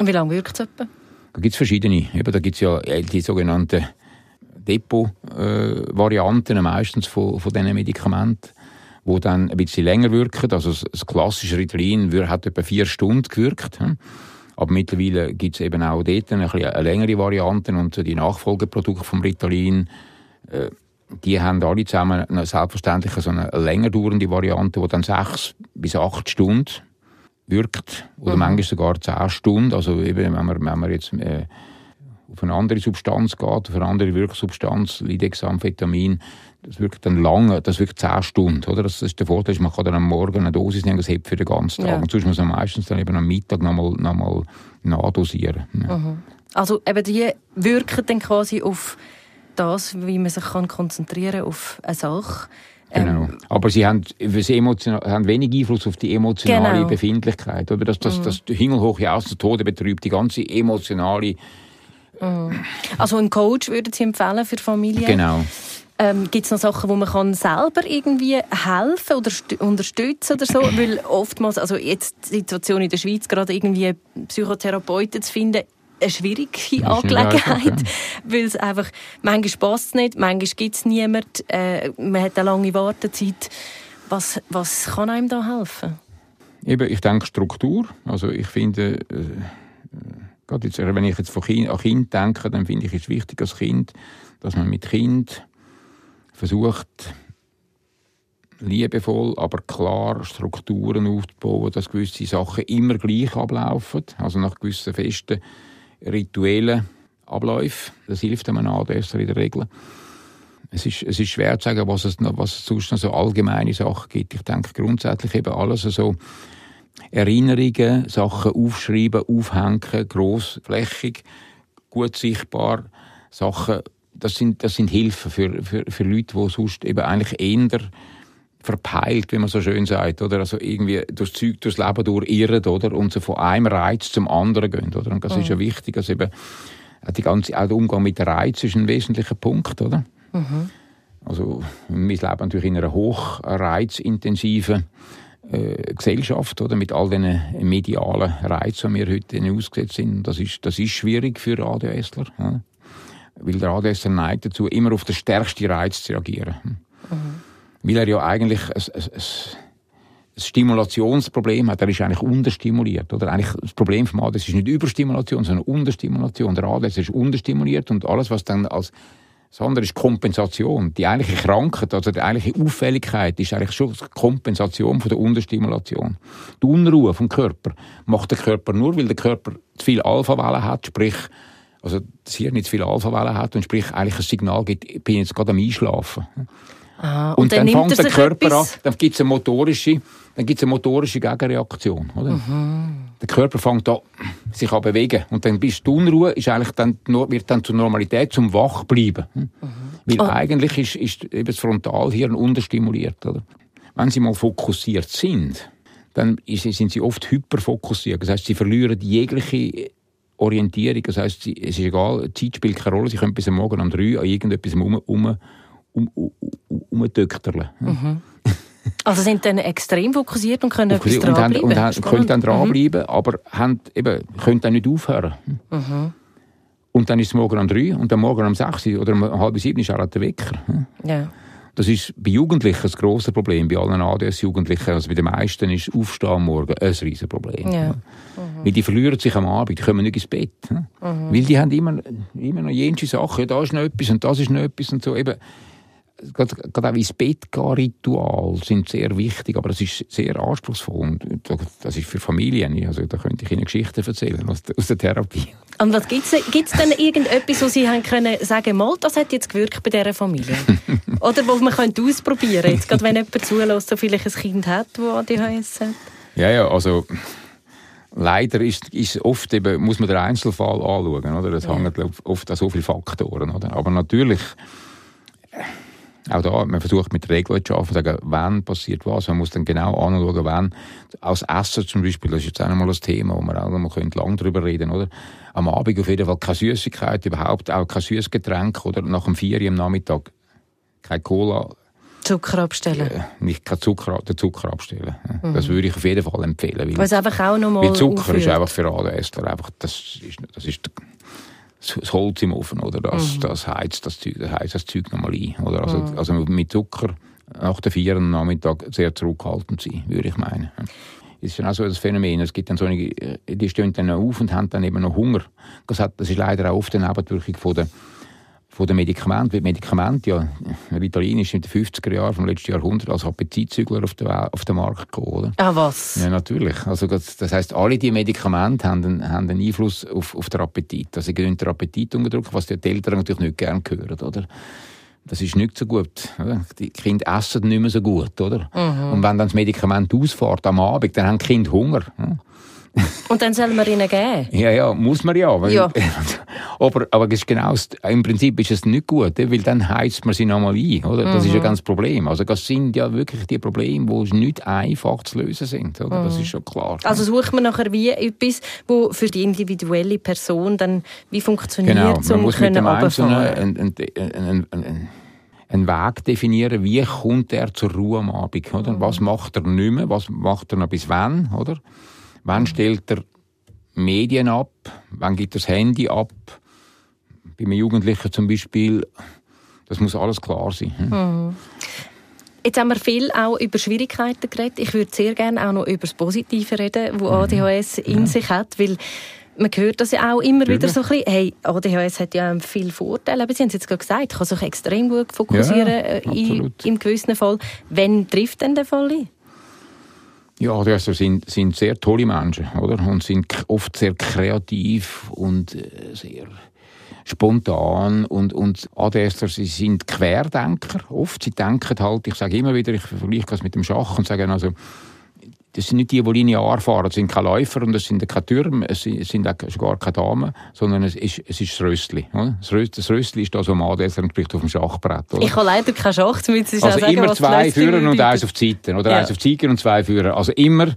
Und wie lange wirkt es etwa? Da gibt es verschiedene. Eben, da gibt es ja die sogenannten Depot-Varianten äh, meistens von, von diesen Medikamenten. wo dann ein bisschen länger wirken. Also das klassische Ritalin hat etwa vier Stunden gewirkt. Hm. Aber mittlerweile gibt es eben auch dort eine, eine längere Variante und die Nachfolgeprodukte vom Ritalin, äh, die haben alle zusammen eine, selbstverständlich so eine länger dauernde Variante, die dann sechs bis acht Stunden wirkt oder mhm. manchmal sogar zehn Stunden. Also eben, wenn man, wenn man jetzt äh, auf eine andere Substanz geht, auf eine andere Wirksubstanz, Lidex, Amphetamin, das wirkt dann lange, das wirkt zehn Stunden, oder? Das ist der Vorteil, man kann dann am Morgen eine Dosis nehmen, das hebt für den ganzen Tag. Ja. Und sonst muss man meistens dann eben am Mittag nochmal, nochmal nachdosieren. Ja. Mhm. Also eben die wirken dann quasi auf das, wie man sich kann konzentrieren auf eine Sache. Genau. Ähm, Aber sie haben, sie haben wenig Einfluss auf die emotionale genau. Befindlichkeit. Oder? Das, das, mhm. das Himmelhoch aus dem Tode betrübt, die ganze emotionale. Mhm. Also ein Coach würden Sie empfehlen für Familien? Genau. Ähm, Gibt es noch Sachen, wo man kann selber irgendwie helfen oder unterstützen oder so? Weil oftmals, also jetzt die Situation in der Schweiz, gerade irgendwie Psychotherapeuten zu finden, eine schwierige Angelegenheit, weil es einfach, manchmal passt es nicht, manchmal gibt es niemanden, äh, man hat eine lange Wartezeit. Was, was kann einem da helfen? Eben, ich denke Struktur. Also ich finde, äh, jetzt, wenn ich jetzt von kind, an Kind denke, dann finde ich es wichtig als Kind, dass man mit Kind versucht, liebevoll, aber klar Strukturen aufzubauen, dass gewisse Sachen immer gleich ablaufen, also nach gewissen festen rituellen Abläufen. Das hilft einem ADSer in der Regel. Es ist, es ist schwer zu sagen, was es, noch, was es sonst noch so allgemeine Sachen gibt. Ich denke grundsätzlich eben alles so Erinnerungen, Sachen aufschreiben, aufhängen, grossflächig, gut sichtbar, Sachen das sind, das sind Hilfen für, für, für Leute, die sonst eben eigentlich eher verpeilt, wie man so schön sagt, oder? Also irgendwie durchs Zeug, durchs Leben durchirren, oder? Und so von einem Reiz zum anderen gehen, oder? Und das mhm. ist ja mhm. wichtig, also eben, die ganze, auch der Umgang mit Reiz ist ein wesentlicher Punkt, oder? Mhm. Also, wir leben natürlich in einer hochreizintensiven äh, Gesellschaft, oder? Mit all den medialen Reizen, die wir heute ausgesetzt sind. Das ist, das ist schwierig für ADSler. Ja? Weil der ADS neigt dazu, immer auf den stärksten Reiz zu reagieren. Mhm. Weil er ja eigentlich ein, ein, ein, ein Stimulationsproblem hat. Er ist eigentlich unterstimuliert. Oder eigentlich das Problem vom ADS ist nicht Überstimulation, sondern Unterstimulation. Der ADS ist unterstimuliert und alles, was dann als das andere ist Kompensation. Die eigentliche Krankheit, also die eigentliche Auffälligkeit, ist eigentlich schon die Kompensation von der Unterstimulation. Die Unruhe vom Körper macht der Körper nur, weil der Körper zu viel Alpha-Wellen hat, sprich also das Hirn nicht zu viel Alpha-Wellen hat und sprich eigentlich ein Signal gibt, ich bin jetzt gerade am Einschlafen. Ah, und, und, dann, dann fängt der Körper etwas? an, dann gibt es eine motorische, dann gibt's eine motorische Gegenreaktion. Oder? Mhm. Der Körper fängt an, sich an bewegen. Und dann bist du Unruhe, ist eigentlich dann, wird dann zur Normalität, zum Wachbleiben. Mhm. Weil oh. eigentlich ist, ist eben das Frontalhirn unterstimuliert. Oder? Wenn sie mal fokussiert sind, dann sind sie oft hyperfokussiert. Das heißt, sie verlieren jegliche Orientierung. Das heisst, es ist egal, die Zeit spielt keine Rolle. Sie können bis am Morgen um drei an irgendetwas um, um, um, um, umdökterlen. Mhm. Also sind dann extrem fokussiert und können etwas dranbleiben? Und, haben, und können dann dranbleiben, mhm. aber haben, eben, können dann nicht aufhören. Mhm. Und dann ist es morgen um drei und dann morgen um sechs oder um halb sieben ist auch der Wecker. Ja. Das ist bei Jugendlichen ein grosses Problem, bei allen ADS-Jugendlichen. Also bei den meisten ist Aufstehen am Morgen ein riesiges Problem. Ja. Mhm. Weil die verlieren sich am Abend, die kommen nicht ins Bett. Mhm. Weil die haben immer, immer noch jene Sachen, da ist noch etwas und das ist noch etwas und so. Eben, gerade, auch ins Bett gehen Ritual sind sehr wichtig, aber das ist sehr anspruchsvoll und das ist für Familien. Also da könnte ich Ihnen Geschichten erzählen aus der, aus der Therapie. Und was gibt es denn irgendetwas, wo Sie haben können sagen, mal, das hat jetzt gewirkt bei dieser Familie? Oder wo man könnte ausprobieren, jetzt gerade wenn jemand zulässt, so vielleicht ein Kind hat, das ADHS hat? Ja, ja, also leider ist, ist oft eben, muss man den Einzelfall anschauen. Oder? Das ja. hängt oft an so vielen Faktoren. Oder? Aber natürlich auch da, man versucht mit Regeln zu arbeiten, sagen, wann passiert was. Man muss dann genau anschauen, wann. Aus Essen zum Beispiel, das ist jetzt auch nochmal ein Thema, wo man auch noch mal lang drüber reden, oder? Am Abend auf jeden Fall keine Süßigkeit, überhaupt auch kein Süßgetränk, oder? Nach dem Vier am Nachmittag keine Cola. Zucker abstellen? Äh, nicht kein Zucker, den Zucker abstellen. Mhm. Das würde ich auf jeden Fall empfehlen. Weil, weil einfach auch noch mal Weil Zucker aufhört. ist einfach für alle Esser einfach, das ist, das ist das Holz im Ofen, oder? Das, mhm. das heizt das Zeug, das heizt das Zeug nochmal ein, oder? Also, mhm. also mit Zucker nach der vier am Nachmittag sehr zurückhaltend sein, würde ich meinen. Das ist ja auch so ein Phänomen. Es gibt dann so eine, die stehen dann auf und haben dann eben noch Hunger. Das, hat, das ist leider auch oft eine Nebenwirkung von der von den Medikamenten, weil Medikamente ja, Ritalin ist in den 50er Jahren vom letzten Jahrhundert als Appetitzügler auf den, auf den Markt gekommen, oder? Ah, was? Ja, natürlich. Also, das, heisst, alle diese Medikamente haben einen, haben einen Einfluss auf, auf den Appetit. Also, sie gehen den Appetit unterdrücken, was die Eltern natürlich nicht gerne hören, oder? Das ist nicht so gut. Oder? Die Kinder essen nicht mehr so gut, oder? Mhm. Und wenn dann das Medikament ausfährt am Abend, dann haben die Kinder Hunger. Ja? Und dann soll man ihnen geben? Ja, ja, muss man ja. Weil, ja. aber, aber ist genau, im Prinzip ist es nicht gut, weil dann heizt man sie nochmal ein. Oder? Das mhm. ist ja mhm. ganz Problem. Also das sind ja wirklich die Probleme, die nicht einfach zu lösen sind. Oder? Mhm. Das ist schon klar. Also sucht man nachher wie etwas, wo für die individuelle Person dann wie funktioniert, genau. man um muss mit dem Einzelnen einen Weg definieren, wie kommt er zur Ruhe am Abend. Oder? Mhm. Was macht er nicht mehr, was macht er noch bis wann. Oder? Wann stellt er Medien ab? Wann gibt er das Handy ab? Bei einem Jugendlichen zum Beispiel. Das muss alles klar sein. Hm? Mhm. Jetzt haben wir viel auch über Schwierigkeiten geredet. Ich würde sehr gerne auch noch über das Positive reden, wo ADHS mhm. in ja. sich hat, weil man hört das ja auch immer Natürlich. wieder so ein bisschen, hey, ADHS hat ja viele Vorteile. Aber Sie haben es jetzt gerade gesagt, kann sich extrem gut fokussieren ja, äh, in, im gewissen Fall. Wann trifft denn der Fall ein? Ja, also sind, sind sehr tolle Menschen, oder? Und sind oft sehr kreativ und äh, sehr spontan und, und ADSler, sie sind Querdenker. Oft, sie denken halt, ich sage immer wieder, ich vergleiche das mit dem Schach und sage also, das sind nicht die, die linear fahren. Das sind keine Läufer und das sind keine Türme, es sind auch gar keine Damen, sondern es ist, es ist das Röstli. Das Röstli ist das, was man das entspricht auf dem Schachbrett. Oder? Ich habe leider keinen Schach, damit Also sagen, immer zwei Führer und eins auf die Seite. Oder ja. eins auf die Seite und zwei Führer. Also immer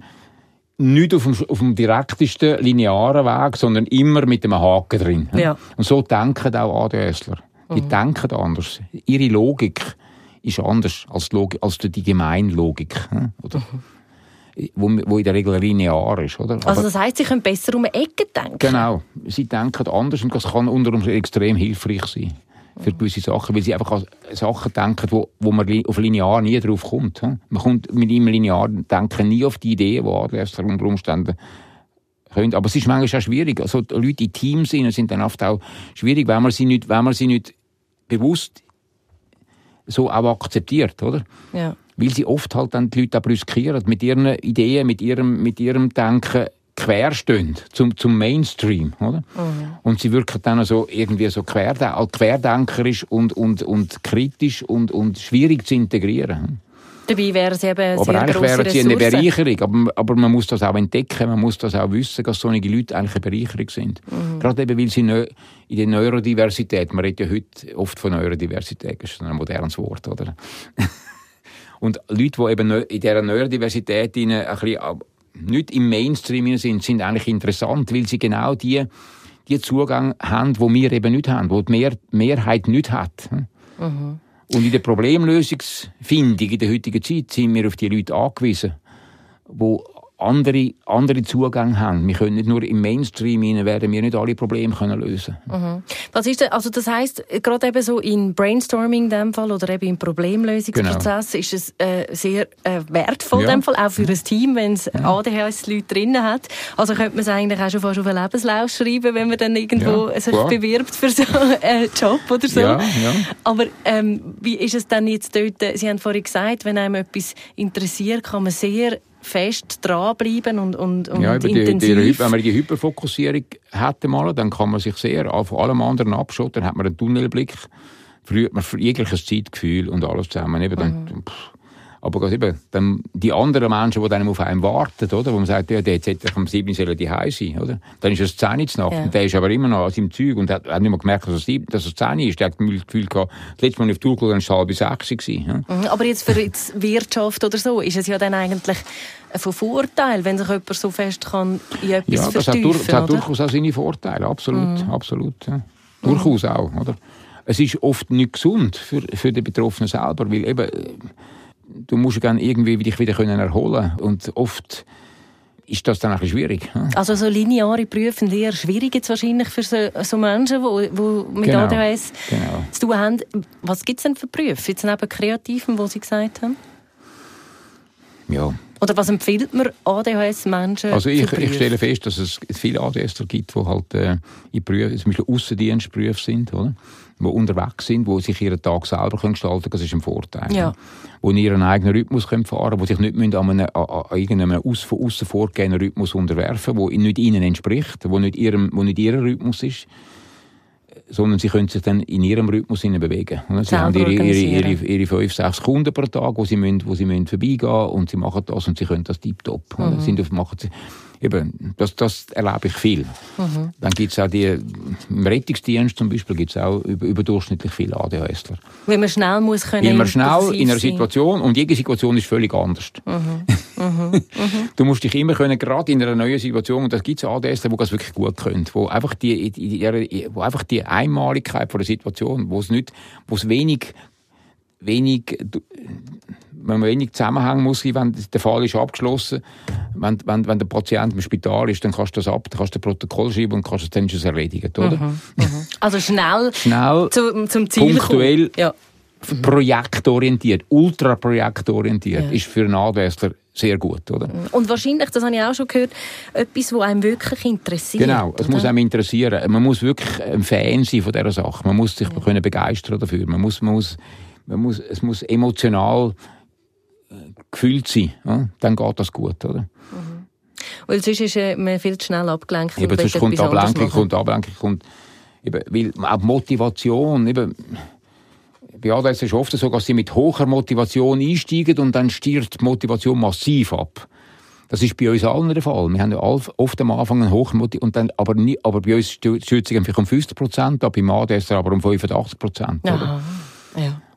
nicht auf dem, auf dem direktesten linearen Weg, sondern immer mit einem Haken drin. Ja. Und so denken auch ADSler. Die mhm. denken anders. Ihre Logik ist anders als, Logik, als die Gemeinlogik. Oder? Mhm wo, wo in der Regel linear ist. Oder? Also das heisst, sie können besser um eine Ecke denken? Genau, sie denken anders und das kann unter anderem extrem hilfreich sein für gewisse Sachen, weil sie einfach an Sachen denken, wo, wo man auf linear nie drauf kommt. Man kommt mit ihm linear denken nie auf die Idee, die Adler unter Umständen können. Aber es ist manchmal auch schwierig. Also Leute in Teams sind dann oft auch schwierig, wenn man sie nicht, wenn man sie nicht bewusst so auch akzeptiert, oder? Ja weil sie oft halt dann die Leute brüskieren, mit ihren Ideen, mit ihrem, mit ihrem Denken querstehen zum, zum Mainstream, oder? Mhm. Und sie wirken dann also irgendwie so querdenkerisch und, und, und kritisch und, und schwierig zu integrieren. Dabei wären sie eben aber sehr eigentlich wären sie eine Bereicherung, aber, aber man muss das auch entdecken, man muss das auch wissen, dass solche Leute eigentlich eine Bereicherung sind. Mhm. Gerade eben, weil sie in der Neurodiversität, man redet ja heute oft von Neurodiversität, das ist ein modernes Wort, oder? Und Leute, die eben in dieser Neurodiversität ein bisschen, nicht im Mainstream sind, sind eigentlich interessant, weil sie genau die, die Zugang haben, wo wir eben nicht haben, wo die Mehr Mehrheit nicht hat. Mhm. Und in der Problemlösungsfindung in der heutigen Zeit sind wir auf die Leute angewiesen, die andere, andere Zugang haben. Wir können nicht nur im Mainstream rein, werden wir nicht alle Probleme können lösen mhm. Was ist denn, also das heißt gerade eben so in Brainstorming in dem Fall oder eben im Problemlösungsprozess genau. ist es äh, sehr äh, wertvoll ja. in dem Fall, auch für ein Team, wenn es ja. ADHS-Leute drinnen hat. Also könnte man es eigentlich auch schon fast auf einen Lebenslauf schreiben, wenn man dann irgendwo ja, sich bewirbt für so einen Job oder so. Ja. Aber ähm, wie ist es dann jetzt dort, Sie haben vorhin gesagt, wenn einem etwas interessiert, kann man sehr fest dranbleiben und, und, und ja, intensiv. Die, die, wenn man die Hyperfokussierung hätte mal, dann kann man sich sehr auf allem anderen abschotten, dann hat man einen Tunnelblick, verliert man jegliches Zeitgefühl und alles zusammen. Eben dann, mhm. pff, aber eben, dann die anderen Menschen, die dann auf einen warten, oder? Wo man sagt, ja, der jetzt am 7. sollen die heim sein, oder? Dann ist es 10 Uhr Nacht. Ja. Und der ist aber immer noch an seinem Zeug und hat, hat nicht mehr gemerkt, dass es, dass es 10 ist. Der hat das Gefühl gehabt, das letzte Mal auf die Tour gegangen, war es halb sechs gewesen. Ja? Mhm, aber jetzt für die Wirtschaft oder so, ist es ja dann eigentlich von Vorteil, wenn sich jemand so fest kann in etwas ja, das vertiefen, hat, das hat durchaus auch seine Vorteile, absolut, mhm. absolut. Ja. Durchaus auch, oder? Es ist oft nicht gesund für, für den Betroffenen selber, weil eben du musst dann irgendwie dich wieder können erholen und oft ist das dann bisschen schwierig. Hm? Also so lineare Prüfe sind eher schwierig jetzt wahrscheinlich für so, so Menschen, die, die mit Genau. ADHS Genau. zu tun haben. Was gibt es denn für Berufe, jetzt neben Kreativen, wo Sie gesagt haben? Ja. Oder was empfiehlt man ADHS-Menschen Also ich, ich Berufe? stelle fest, dass es viele ADSler gibt, die halt äh, in Berufen, zum Beispiel Aussendienstberufe sind, oder? Die unterwegs sind, die sich ihren Tag selber gestalten können, das ist ein Vorteil. Ja. Die in ihren eigenen Rhythmus können fahren können, die sich nicht müssen an, einem, an, irgendeinem aus, von außen vorgegebenen Rhythmus unterwerfen der nicht ihnen entspricht, der nicht, ihrem, wo nicht ihr Rhythmus ist, sondern sie können sich dann in ihrem Rhythmus bewegen. Sie Selber haben ihre, ihre, ihre, ihre fünf, sechs Kunden pro Tag, wo sie, müssen, wo sie müssen vorbeigehen und sie machen das und sie können das tiptop. Mhm. Sind auf, machen sie, eben, das, das erlebe ich viel. Mhm. Dann gibt es auch die, im Rettungsdienst zum Beispiel gibt es auch über, überdurchschnittlich viele ADHSler. Weil man schnell muss können Immer schnell impulsiv in einer sein. Situation und jede Situation ist völlig anders. du musst dich immer können, gerade in einer neuen Situation, und das gibt es ADSler, die das wirklich gut können, wo einfach die, die, die, wo einfach die Einmaligkeit von der Situation, wo es nicht, wo es wenig, wenig, wenn man wenig Zusammenhang muss, sein, wenn der Fall ist abgeschlossen, wenn, wenn, wenn der Patient im Spital ist, dann kannst du das ab, dann kannst du ein Protokoll schreiben und kannst es dann es erledigt, oder? Also schnell Schnell, zu, zum Ziel Punktuell. Ja. projektorientiert, ultraprojektorientiert, Ja. ist für einen Adwäsler sehr gut, oder? Und wahrscheinlich, das habe ich auch schon gehört, etwas, was einem wirklich interessiert. Genau, es muss einem interessieren. Man muss wirklich ein Fan sein von dieser Sache. Man muss sich können begeistern dafür. Man muss, man muss, man muss, es muss emotional gefühlt sein. Ja? Dann geht das gut, oder? Weil sonst ist äh, man viel zu schnell abgelenkt. Eben, sonst kommt Ablenkung, kommt Ablenkung, kommt, eben, weil auch Motivation, eben, bei ADS ist es oft so, dass sie mit hoher Motivation einsteigen und dann stirbt die Motivation massiv ab. Das ist bei uns allen der Fall. Wir haben ja oft am Anfang einen hohen Motivation, und dann, aber, nie, aber bei uns stürzt sich vielleicht um 50 Prozent ab, beim ADS aber um 85 Prozent. Ja.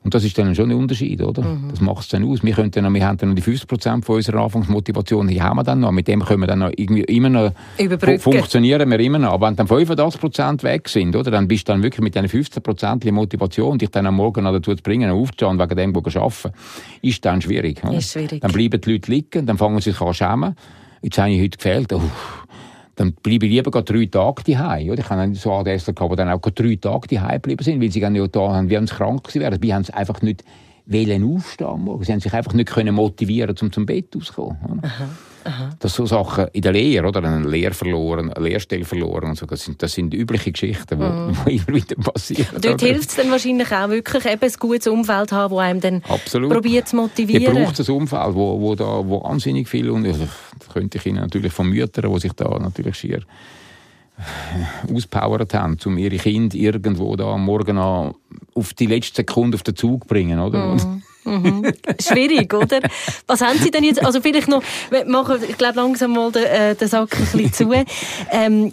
Und das ist dann schon ein Unterschied, oder? Mhm. Das macht es dann aus. Wir, können dann, wir haben dann noch die 50 Prozent von unserer Anfangsmotivation, die haben wir dann noch. Mit dem können wir dann noch irgendwie immer noch Überbrücken. funktionieren wir immer noch. Aber wenn dann 85 Prozent weg sind, oder? Dann bist du dann wirklich mit diesen 15 Prozent Motivation, dich dann am Morgen noch dazu zu bringen, aufzustehen wegen dem zu arbeiten, ist dann schwierig. Oder? Ist schwierig. Dann bleiben die Leute liegen, dann fangen sie sich an zu schämen. Jetzt habe ich heute gefehlt. Oh, dann bleibe ich lieber drei Tage daheim. Oder? Ich habe so ADSler gehabt, die dann auch drei Tage daheim geblieben sind, weil sie dann ja da haben, wie sie krank gewesen wären. Dabei haben sie einfach nicht wollen aufstehen morgen. Sie haben sich einfach nicht können motivieren, um zum Bett auszukommen. Das sind so Sachen in der Lehre, oder? Eine Lehre verloren, eine Lehrstelle verloren und so. Das sind, das sind übliche Geschichten, die immer wieder passieren. Dort hilft es dann wahrscheinlich auch wirklich, eben ein gutes Umfeld haben, das einem dann Absolut. probiert zu Ihr motivieren. braucht ein Umfeld, wo, wo, da, wo wahnsinnig viel und also, könnte ich Ihnen natürlich von Müttern, die sich da natürlich schier äh, auspowert haben, um ihre Kinder irgendwo da am Morgen an auf die letzte Sekunde auf den Zug zu bringen, oder? Und Schwierig, oder? Was haben Sie denn jetzt? Also vielleicht noch, machen, ich glaube langsam mal den, äh, den Sack ein bisschen zu. Ähm,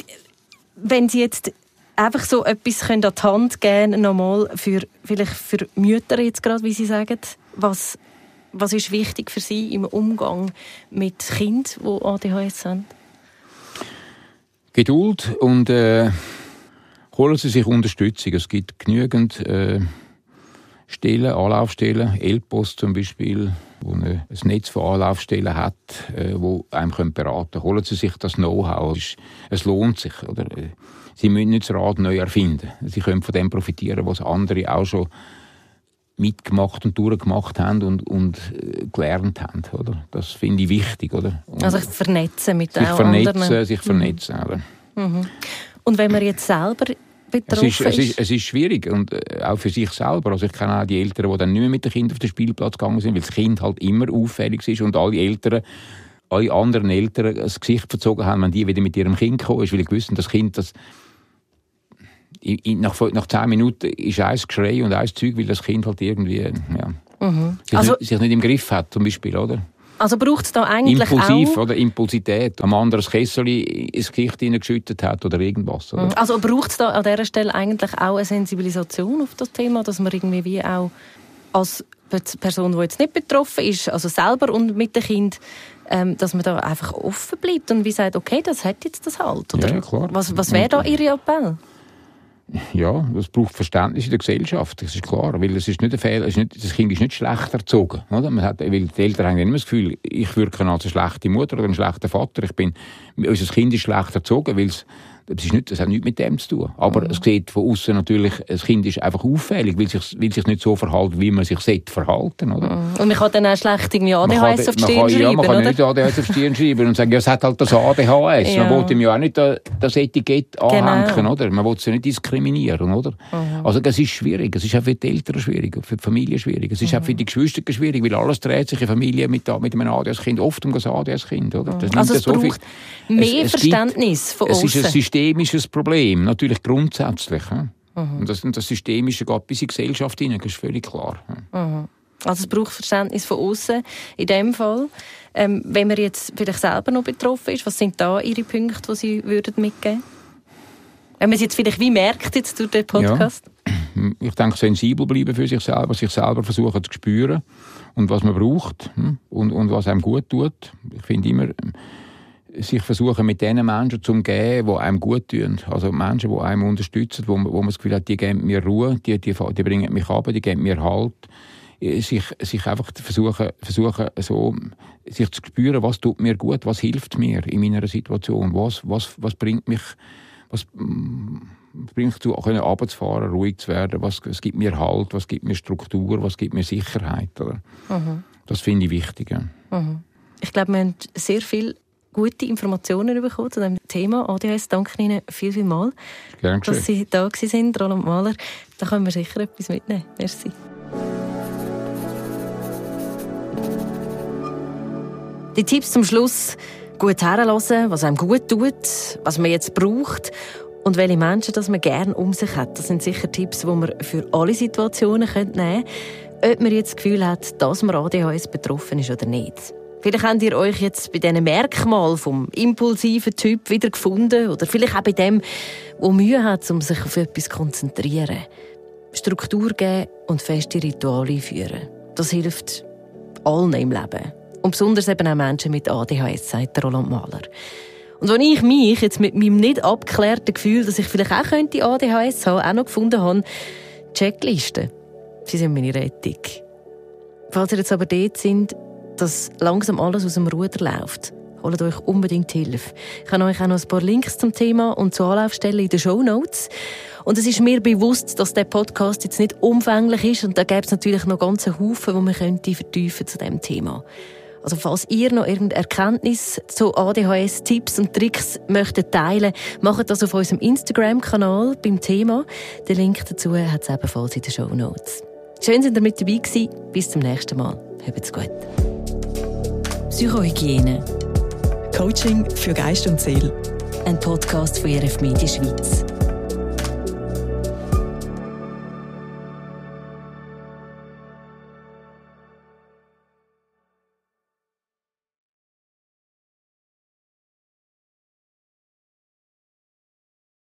wenn Sie jetzt einfach so etwas an die Hand geben nochmal für, vielleicht für Mütter jetzt gerade, wie Sie sagen, was, was ist wichtig für Sie im Umgang mit Kindern, die ADHS haben? Geduld und äh, holen Sie sich Unterstützung. Es gibt genügend äh, Stellen, Anlaufstellen, Elpost zum Beispiel, wo ein Netz von Anlaufstellen hat, äh, wo einem können beraten können. Holen Sie sich das Know-how. Es lohnt sich. Oder? Äh, Sie müssen nicht das Rad neu erfinden. Sie können von dem profitieren, was andere auch schon mitgemacht und durchgemacht haben und, und äh, gelernt haben. Oder? Das finde ich wichtig. Oder? Und Also sich vernetzen mit sich vernetzen, anderen. sich vernetzen. Oder? Und wenn man jetzt selber Es betroffen ist, es, ist, es ist schwierig und äh, auch für sich selber. Also ich kenne auch die Eltern, die dann nicht mehr mit den Kindern auf den Spielplatz gegangen sind, weil das Kind halt immer auffällig ist und alle Eltern, alle anderen Eltern das Gesicht verzogen haben, wenn die wieder mit ihrem Kind gekommen ist, weil ich wusste, das Kind, das nach, nach zehn Minuten ist ein Geschrei und ein Zeug, weil das Kind halt irgendwie ja, sich, Also- nicht, sich nicht im Griff hat, zum Beispiel, oder? Also braucht es da eigentlich Impulsiv, auch... oder? Impulsität. Am anderen das Kessel ins Gesicht hineingeschüttet hat oder irgendwas. Oder? Also braucht es da an dieser Stelle eigentlich auch eine Sensibilisation auf das Thema, dass man irgendwie wie auch als Pe- Person, die jetzt nicht betroffen ist, also selber und mit dem Kind, ähm, dass man da einfach offen bleibt und wie sagt, okay, das hat jetzt das halt. Oder? Ja, klar. Was, was wäre da Ihr Appell? Ja, das braucht Verständnis in der Gesellschaft, das ist klar, weil es ist nicht ein Fehler, ist nicht, das Kind ist nicht schlecht erzogen, oder? Man hat, weil die Eltern haben immer das Gefühl, ich wirke als eine schlechte Mutter oder ein schlechter Vater, ich bin, unser Kind ist schlecht erzogen, weil es das, ist nicht, das hat nichts mit dem zu tun. Aber mhm. es sieht von außen natürlich, das Kind ist einfach auffällig, weil sich, weil sich nicht so verhält, wie man sich sollte verhalten, oder? Mhm. Und man kann dann auch schlecht irgendwie ADHS auf die Stirn schreiben, Ja, man kann oder? nicht ADHS auf die Stirn schreiben und sagen, ja, es hat halt das ADHS. Ja. Man will ihm ja auch nicht das Etikett genau. anhängen, oder? Man will sie nicht diskriminieren, oder? Mhm. Also das ist schwierig. Es ist auch für die Eltern schwierig, für die Familie schwierig. Es ist mhm. auch für die Geschwister schwierig, weil alles dreht sich in Familie mit, mit einem ADHS-Kind, oft um das ADHS-Kind, oder? Das mhm. also es so braucht viel. mehr es, es Verständnis gibt, von außen. Es ist ein systemisches Problem. Natürlich grundsätzlich. Mhm. Und, das, und das Systemische geht bis in die Gesellschaft hinein, das ist völlig klar. Mhm. Also es braucht Verständnis von außen in dem Fall. Ähm, wenn man jetzt vielleicht selber noch betroffen ist, was sind da Ihre Punkte, die Sie würden mitgeben Wenn man es jetzt vielleicht wie merkt jetzt durch den Podcast? Ja. Ich denke, sensibel bleiben für sich selber, sich selber versuchen zu spüren und was man braucht und, und was einem gut tut. Ich finde immer, sich versuchen, mit den Menschen zu umgehen, die einem gut tun. Also Menschen, die einem unterstützen, wo, wo man das Gefühl hat, die geben mir Ruhe, die, die, die bringen mich ab, die geben mir Halt. Sich, sich einfach versuchen, versuchen so, sich zu spüren, was tut mir gut, was hilft mir in meiner Situation, was, was, was bringt mich, was mm, bringt mich dazu, können runterzufahren, ruhig zu werden, was, was gibt mir Halt, was gibt mir Struktur, was gibt mir Sicherheit. Oder? Mhm. Das finde ich wichtig. Ja. Mhm. Ich glaube, wir haben sehr viel gute Informationen bekommen zu diesem Thema ADHS. Danke Ihnen viel, viel mal, Gern dass Sie da waren, Roland Mahler. Da können wir sicher etwas mitnehmen. Merci. Die Tipps zum Schluss. Gut herlassen, was einem gut tut, was man jetzt braucht und welche Menschen das man gerne um sich hat. Das sind sicher Tipps, die man für alle Situationen nehmen können. Ob man jetzt das Gefühl hat, dass man ADHS betroffen ist oder nicht. Vielleicht habt ihr euch jetzt bei diesen Merkmalen vom impulsiven Typ wieder gefunden oder vielleicht auch bei dem, der Mühe hat, um sich auf etwas zu konzentrieren. Struktur geben und feste Rituale einführen. Das hilft allen im Leben. Und besonders eben auch Menschen mit ADHS, sagt Roland Mahler. Und als ich mich jetzt mit meinem nicht abgeklärten Gefühl, dass ich vielleicht auch könnte ADHS haben, auch noch gefunden habe, Checklisten. Sie sind meine Rettung. Falls ihr jetzt aber dort sind, dass langsam alles aus dem Ruder läuft, holt euch unbedingt Hilfe. Ich habe euch auch noch ein paar Links zum Thema und zu Anlaufstellen in den Show Notes. Und es ist mir bewusst, dass der Podcast jetzt nicht umfänglich ist und da gäbe es natürlich noch ganze Haufen, wo man könnte vertiefen zu dem Thema. Also falls ihr noch irgendeine Erkenntnis zu ADHS, Tipps und Tricks möchtet teilen, macht das auf unserem Instagram-Kanal beim Thema. Den Link dazu hat es ebenfalls in den Show Notes. Schön, dass ihr mit dabei gewesen. Bis zum nächsten Mal. Habt's gut. Psychohygiene. Coaching für Geist und Seele. Ein Podcast von RF Media Schweiz.